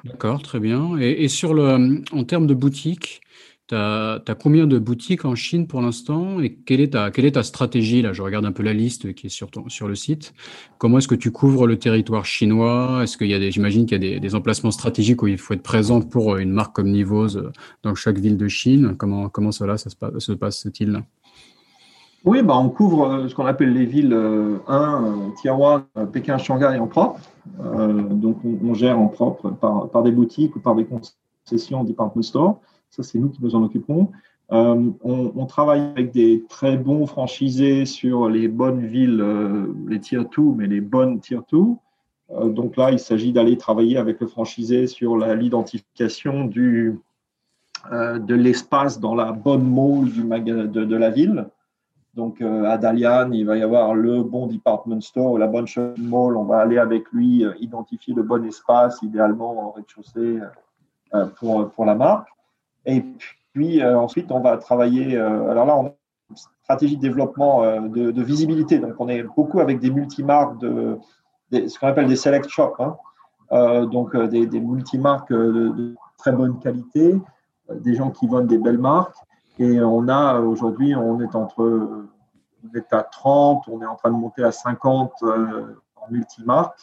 D'accord, très bien. Et, et, sur le, en termes de boutique, tu as, combien de boutiques en Chine pour l'instant et quelle est, ta, quelle est ta stratégie Là, je regarde un peu la liste qui est sur, sur le site. Comment est-ce que tu couvres le territoire chinois? Est-ce qu'il y a des, j'imagine qu'il y a des, emplacements stratégiques où il faut être présent pour une marque comme Nivose dans chaque ville de Chine? Comment, comment cela ça se, passe-t-il? Oui, bah on couvre euh, ce qu'on appelle les villes 1, euh, euh, Tianjin, Pékin, Shanghai en propre. donc, on, gère en propre par, par des boutiques ou par des concessions department store. Ça, c'est nous qui nous en occupons. Euh, on, travaille avec des très bons franchisés sur les bonnes villes, euh, les tier 2, mais les bonnes tier 2. Euh, donc là, il s'agit d'aller travailler avec le franchisé sur l'identification du, de l'espace dans la bonne mall du de, de, la ville. Donc à Dalian, il va y avoir le bon department store la bonne shopping mall. On va aller avec lui identifier le bon espace, idéalement en rez-de-chaussée pour, pour la marque. Et puis euh, ensuite, on va travailler. Euh, alors là, on a une stratégie de développement euh, de, visibilité. Donc, on est beaucoup avec des multimarques, de, ce qu'on appelle des select shops. Hein. donc, des, des multimarques de, très bonne qualité, des gens qui vendent des belles marques. Et on a aujourd'hui, on est entre, on est à 30, on est en train de monter à 50 en multimarques.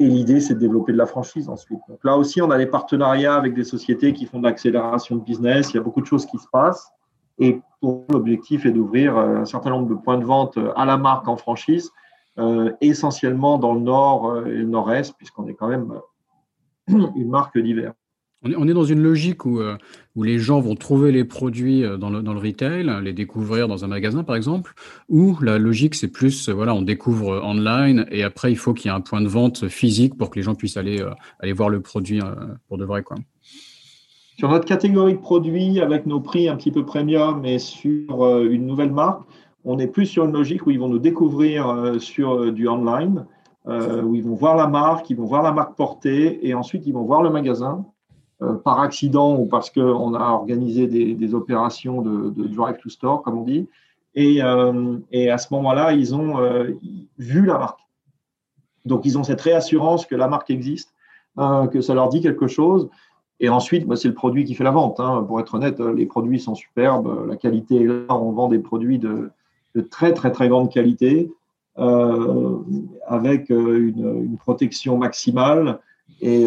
Et l'idée, c'est de développer de la franchise ensuite. Donc là aussi, on a des partenariats avec des sociétés qui font de l'accélération de business. Il y a beaucoup de choses qui se passent. Et l'objectif est d'ouvrir euh, un certain nombre de points de vente euh, à la marque en franchise, euh, essentiellement dans le nord et le nord-est, puisqu'on est quand même une marque d'hiver. On est, dans une logique où, euh, où les gens vont trouver les produits euh, dans le, dans le retail, les découvrir dans un magasin par exemple, ou la logique c'est plus, euh, voilà, on découvre online et après il faut qu'il y ait un point de vente physique pour que les gens puissent aller, aller voir le produit pour de vrai. Quoi. Sur notre catégorie de produits, avec nos prix un petit peu premium et sur une nouvelle marque, On est plus sur une logique où ils vont nous découvrir sur du online, où ils vont voir la marque, ils vont voir la marque portée, et ensuite ils vont voir le magasin par accident ou parce qu'on a organisé des, opérations de, drive to store, comme on dit. Et, et à ce moment-là, ils ont vu la marque. Donc, ils ont cette réassurance que la marque existe, euh, que ça leur dit quelque chose. Et ensuite, bah, c'est le produit qui fait la vente. Hein. Pour être honnête, les produits sont superbes, la qualité est là. On vend des produits de, très, très, très grande qualité, euh, avec euh, une, protection maximale et,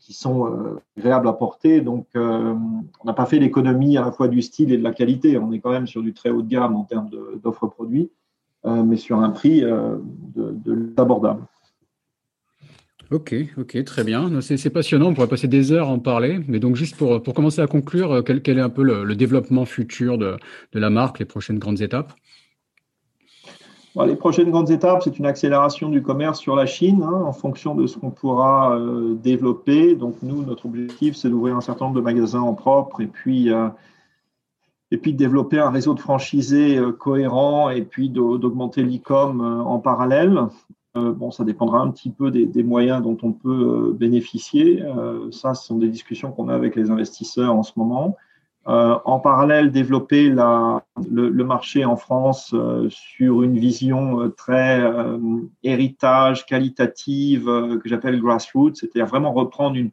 qui sont agréables à porter. Donc, on n'a pas fait l'économie à la fois du style et de la qualité. On est quand même sur du très haut de gamme en termes d'offres produits, mais sur un prix abordable. Ok, ok, très bien. C'est passionnant, on pourrait passer des heures à en parler. Mais donc, juste pour, pour commencer à conclure, euh, quel, est un peu le, développement futur de, de, la marque, les prochaines grandes étapes? Les prochaines grandes étapes, c'est une accélération du commerce sur la Chine hein, en fonction de ce qu'on pourra euh, développer. Donc, nous, notre objectif, c'est d'ouvrir un certain nombre de magasins en propre et puis. Euh, et puis de développer un réseau de franchisés cohérent et puis d'augmenter l'e-com en parallèle. Euh, bon, ça dépendra un petit peu des, moyens dont on peut euh, bénéficier. Euh, ça, ce sont des discussions qu'on a avec les investisseurs en ce moment. En parallèle, développer le, marché en France sur une vision très héritage, qualitative, que j'appelle grassroots, c'est-à-dire vraiment reprendre une,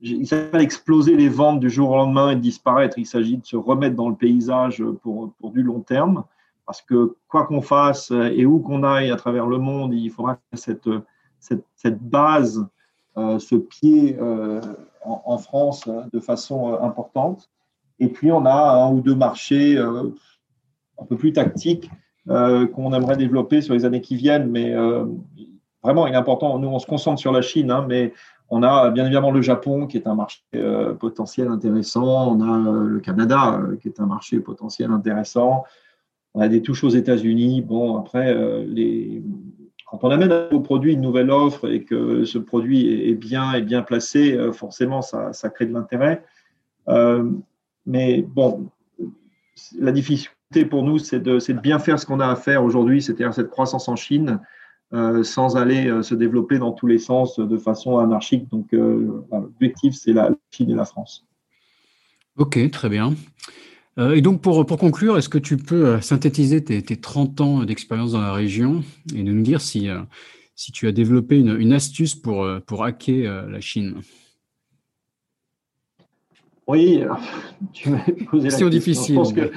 il ne s'agit pas d'exploser les ventes du jour au lendemain et de disparaître. Il s'agit de se remettre dans le paysage pour, du long terme parce que quoi qu'on fasse et où qu'on aille à travers le monde, il faudra que cette, base, euh, ce pied euh, en, France de façon euh, importante. Et puis, on a un ou deux marchés un peu plus tactiques qu'on aimerait développer sur les années qui viennent. Mais vraiment, il est important, nous, on se concentre sur la Chine, hein, mais on a bien évidemment le Japon qui est un marché potentiel intéressant. On a le Canada qui est un marché potentiel intéressant on a des touches aux États-Unis. Bon, après, euh, quand on amène un nouveau produit, une nouvelle offre et que ce produit est bien et bien placé, euh, forcément, ça, ça, crée de l'intérêt. Euh, mais bon, la difficulté pour nous, c'est de, de, bien faire ce qu'on a à faire aujourd'hui, c'est-à-dire cette croissance en Chine, sans aller se développer dans tous les sens de façon anarchique. Donc, l'objectif, c'est la Chine et la France. Ok, très bien. Euh, et donc, pour, pour conclure, est-ce que tu peux euh, synthétiser tes, tes 30 ans d'expérience dans la région et nous dire si, euh, si tu as développé une, une astuce pour, pour hacker la Chine? Oui, tu m'as posé la question. difficile. Que...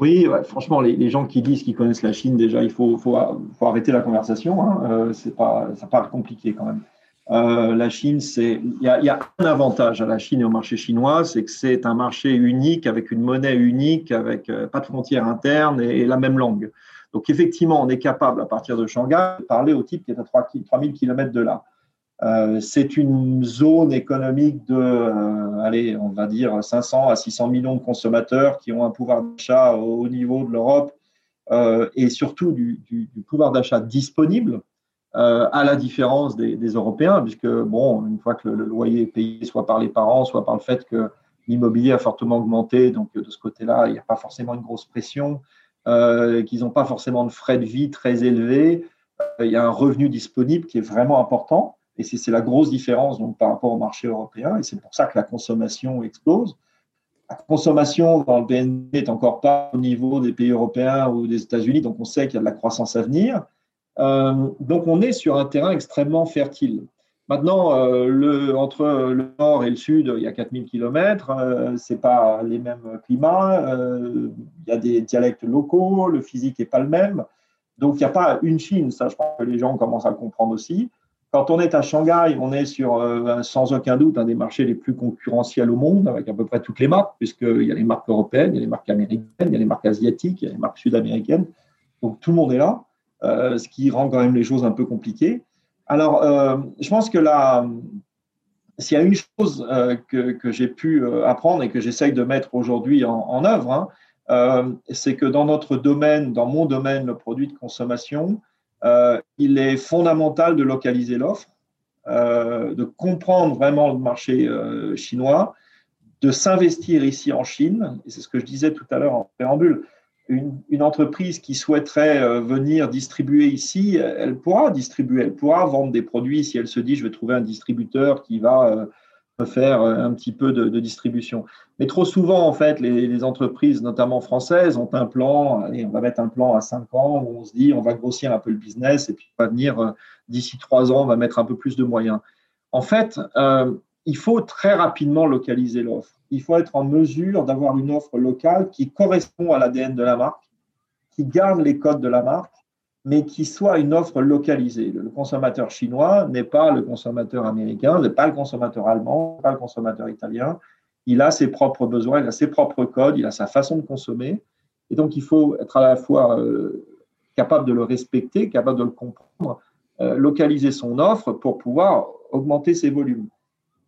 Oui, franchement, les, les, gens qui disent qu'ils connaissent la Chine, déjà, il faut, faut, faut arrêter la conversation. Hein. c'est pas, ça paraît compliqué quand même. Euh, la Chine, c'est il y, a un avantage à la Chine et au marché chinois, c'est que c'est un marché unique avec une monnaie unique, avec euh, pas de frontières internes et, la même langue. Donc effectivement, on est capable à partir de Shanghai de parler au type qui est à 3, 3000 km de là. Euh, c'est une zone économique de, allez, on va dire 500 à 600 millions de consommateurs qui ont un pouvoir d'achat au niveau de l'Europe et surtout du pouvoir d'achat disponible euh, à la différence des, Européens, puisque, bon, une fois que le, loyer est payé soit par les parents, soit par le fait que l'immobilier a fortement augmenté, donc de ce côté-là, il n'y a pas forcément une grosse pression, euh, qu'ils n'ont pas forcément de frais de vie très élevés, euh, il y a un revenu disponible qui est vraiment important, et c'est la grosse différence par rapport au marché européen, et c'est pour ça que la consommation explose. La consommation dans le BNP n'est encore pas au niveau des pays européens ou des États-Unis, donc on sait qu'il y a de la croissance à venir. Euh, donc on est sur un terrain extrêmement fertile. Maintenant, euh, entre le nord et le sud, il y a 4000 km, euh, ce n'est pas les mêmes climats, il y a des dialectes locaux, le physique n'est pas le même. Donc, il n'y a pas une Chine, ça je pense que les gens commencent à le comprendre aussi. Quand on est à Shanghai, on est sur, sans aucun doute, un des marchés les plus concurrentiels au monde, avec à peu près toutes les marques, puisqu'il y a les marques européennes, il y a les marques américaines, il y a les marques asiatiques, il y a les marques sud-américaines. Donc, tout le monde est là. Euh, ce qui rend quand même les choses un peu compliquées. Alors, euh, je pense que là, s'il y a une chose euh, que, que j'ai pu apprendre et que j'essaye de mettre aujourd'hui en, œuvre, hein, c'est que dans notre domaine, dans mon domaine, le produit de consommation, il est fondamental de localiser l'offre, de comprendre vraiment le marché chinois, de s'investir ici en Chine. Et c'est ce que je disais tout à l'heure en préambule. une, entreprise qui souhaiterait euh, venir distribuer ici, elle pourra distribuer, elle pourra vendre des produits si elle se dit je vais trouver un distributeur qui va euh, faire euh, un petit peu de, distribution. Mais trop souvent, en fait, les, entreprises, notamment françaises, ont un plan, on va mettre un plan à 5 ans où on se dit on va grossir un peu le business et puis on va venir d'ici 3 ans, on va mettre un peu plus de moyens. En fait, il faut très rapidement localiser l'offre il faut être en mesure d'avoir une offre locale qui correspond à l'ADN de la marque, qui garde les codes de la marque, mais qui soit une offre localisée. Le consommateur chinois n'est pas le consommateur américain, n'est pas le consommateur allemand, pas le consommateur italien. Il a ses propres besoins, il a ses propres codes, il a sa façon de consommer. Et donc, il faut être à la fois euh, capable de le respecter, capable de le comprendre, euh, localiser son offre pour pouvoir augmenter ses volumes.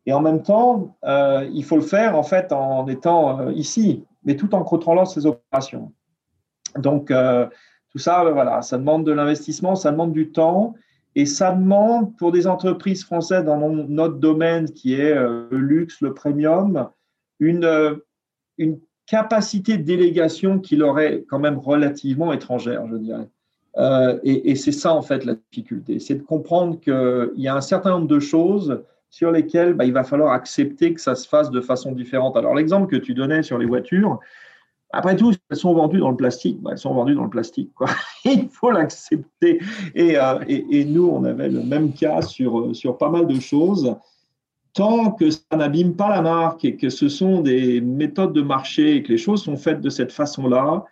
Et en même temps, euh, il faut le faire en fait en étant ici, mais tout en contrôlant ses opérations. Donc tout ça, voilà, ça demande de l'investissement, ça demande du temps, et ça demande pour des entreprises françaises dans notre domaine qui est le luxe, le premium, une, une capacité de délégation qui leur est quand même relativement étrangère, je dirais. et, et c'est ça en fait la difficulté, c'est de comprendre qu'il y a un certain nombre de choses sur lesquels bah, il va falloir accepter que ça se fasse de façon différente. Alors l'exemple que tu donnais sur les voitures, après tout, elles sont vendues dans le plastique. Bah, elles sont vendues dans le plastique. Il faut l'accepter. Euh, et, nous, on avait le même cas sur, euh, sur pas mal de choses. Tant que ça n'abîme pas la marque et que ce sont des méthodes de marché et que les choses sont faites de cette façon-là,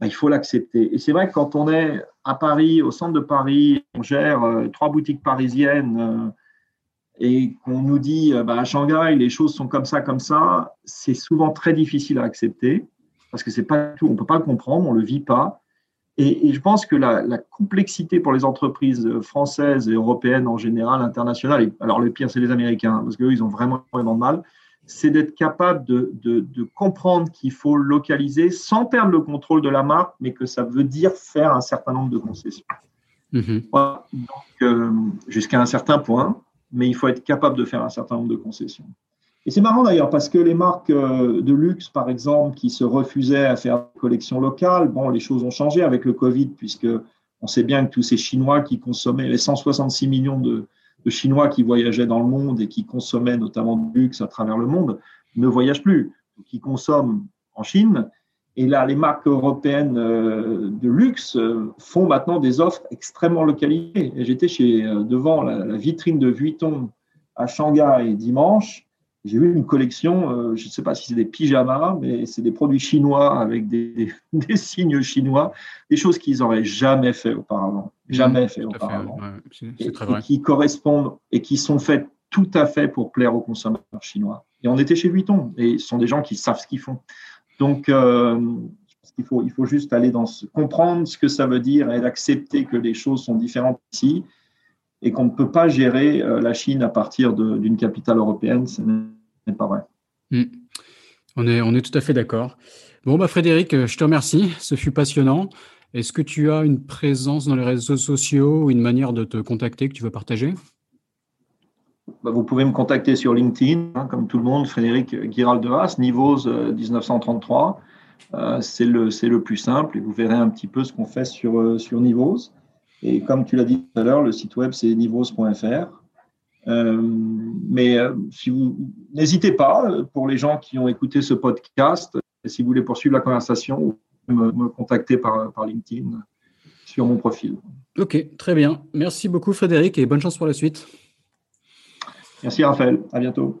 bah, il faut l'accepter. Et c'est vrai que quand on est à Paris, au centre de Paris, on gère euh, trois boutiques parisiennes et qu'on nous dit bah, à Shanghai, les choses sont comme ça, comme ça, c'est souvent très difficile à accepter parce que c'est pas tout, on peut pas le comprendre, on le vit pas. Et, je pense que la, complexité pour les entreprises françaises et européennes en général, internationales, alors le pire c'est les Américains parce qu'eux ils ont vraiment vraiment de mal, c'est d'être capable de, de, de comprendre qu'il faut localiser sans perdre le contrôle de la marque, mais que ça veut dire faire un certain nombre de concessions. Mm-hmm. Donc euh, jusqu'à un certain point mais il faut être capable de faire un certain nombre de concessions. Et c'est marrant d'ailleurs parce que les marques euh, de luxe, par exemple, qui se refusaient à faire des collections locales, bon, les choses ont changé avec le Covid, puisque on sait bien que tous ces Chinois qui consommaient, les 166 millions de, Chinois qui voyageaient dans le monde et qui consommaient notamment du luxe à travers le monde, ne voyagent plus, qui consomment en Chine et là, les marques européennes euh, de luxe euh, font maintenant des offres extrêmement localisées. J'étais chez devant la, vitrine de Vuitton à Shanghai dimanche. J'ai vu une collection, je ne sais pas si c'est des pyjamas, mais c'est des produits chinois avec des, signes chinois, des choses qu'ils n'auraient jamais fait auparavant. Mmh, jamais fait auparavant. et, qui correspondent et qui sont faites tout à fait pour plaire aux consommateurs chinois. Et on était chez Vuitton, et ce sont des gens qui savent ce qu'ils font. Donc, euh, il faut, il faut juste aller dans ce, comprendre ce que ça veut dire et accepter que les choses sont différentes ici et qu'on ne peut pas gérer euh, la Chine à partir d'une capitale européenne. Ce n'est pas vrai. Hmm. On, est, on est tout à fait d'accord. Bon, bah Frédéric, je te remercie. Ce fut passionnant. Est-ce que tu as une présence dans les réseaux sociaux ou une manière de te contacter que tu veux partager? Bah, vous pouvez me contacter sur LinkedIn, hein, comme tout le monde, Frédéric Giralderas, Nivos 1933. Euh, c'est le, le plus simple et vous verrez un petit peu ce qu'on fait sur, euh, sur Nivos. Et comme tu l'as dit tout à l'heure, le site web c'est nivos.fr. Euh, mais si vous n'hésitez pas, pour les gens qui ont écouté ce podcast, si vous voulez poursuivre la conversation, vous pouvez me, me contacter par, par LinkedIn sur mon profil. Ok, très bien. Merci beaucoup Frédéric et bonne chance pour la suite. Merci Raphaël, à bientôt.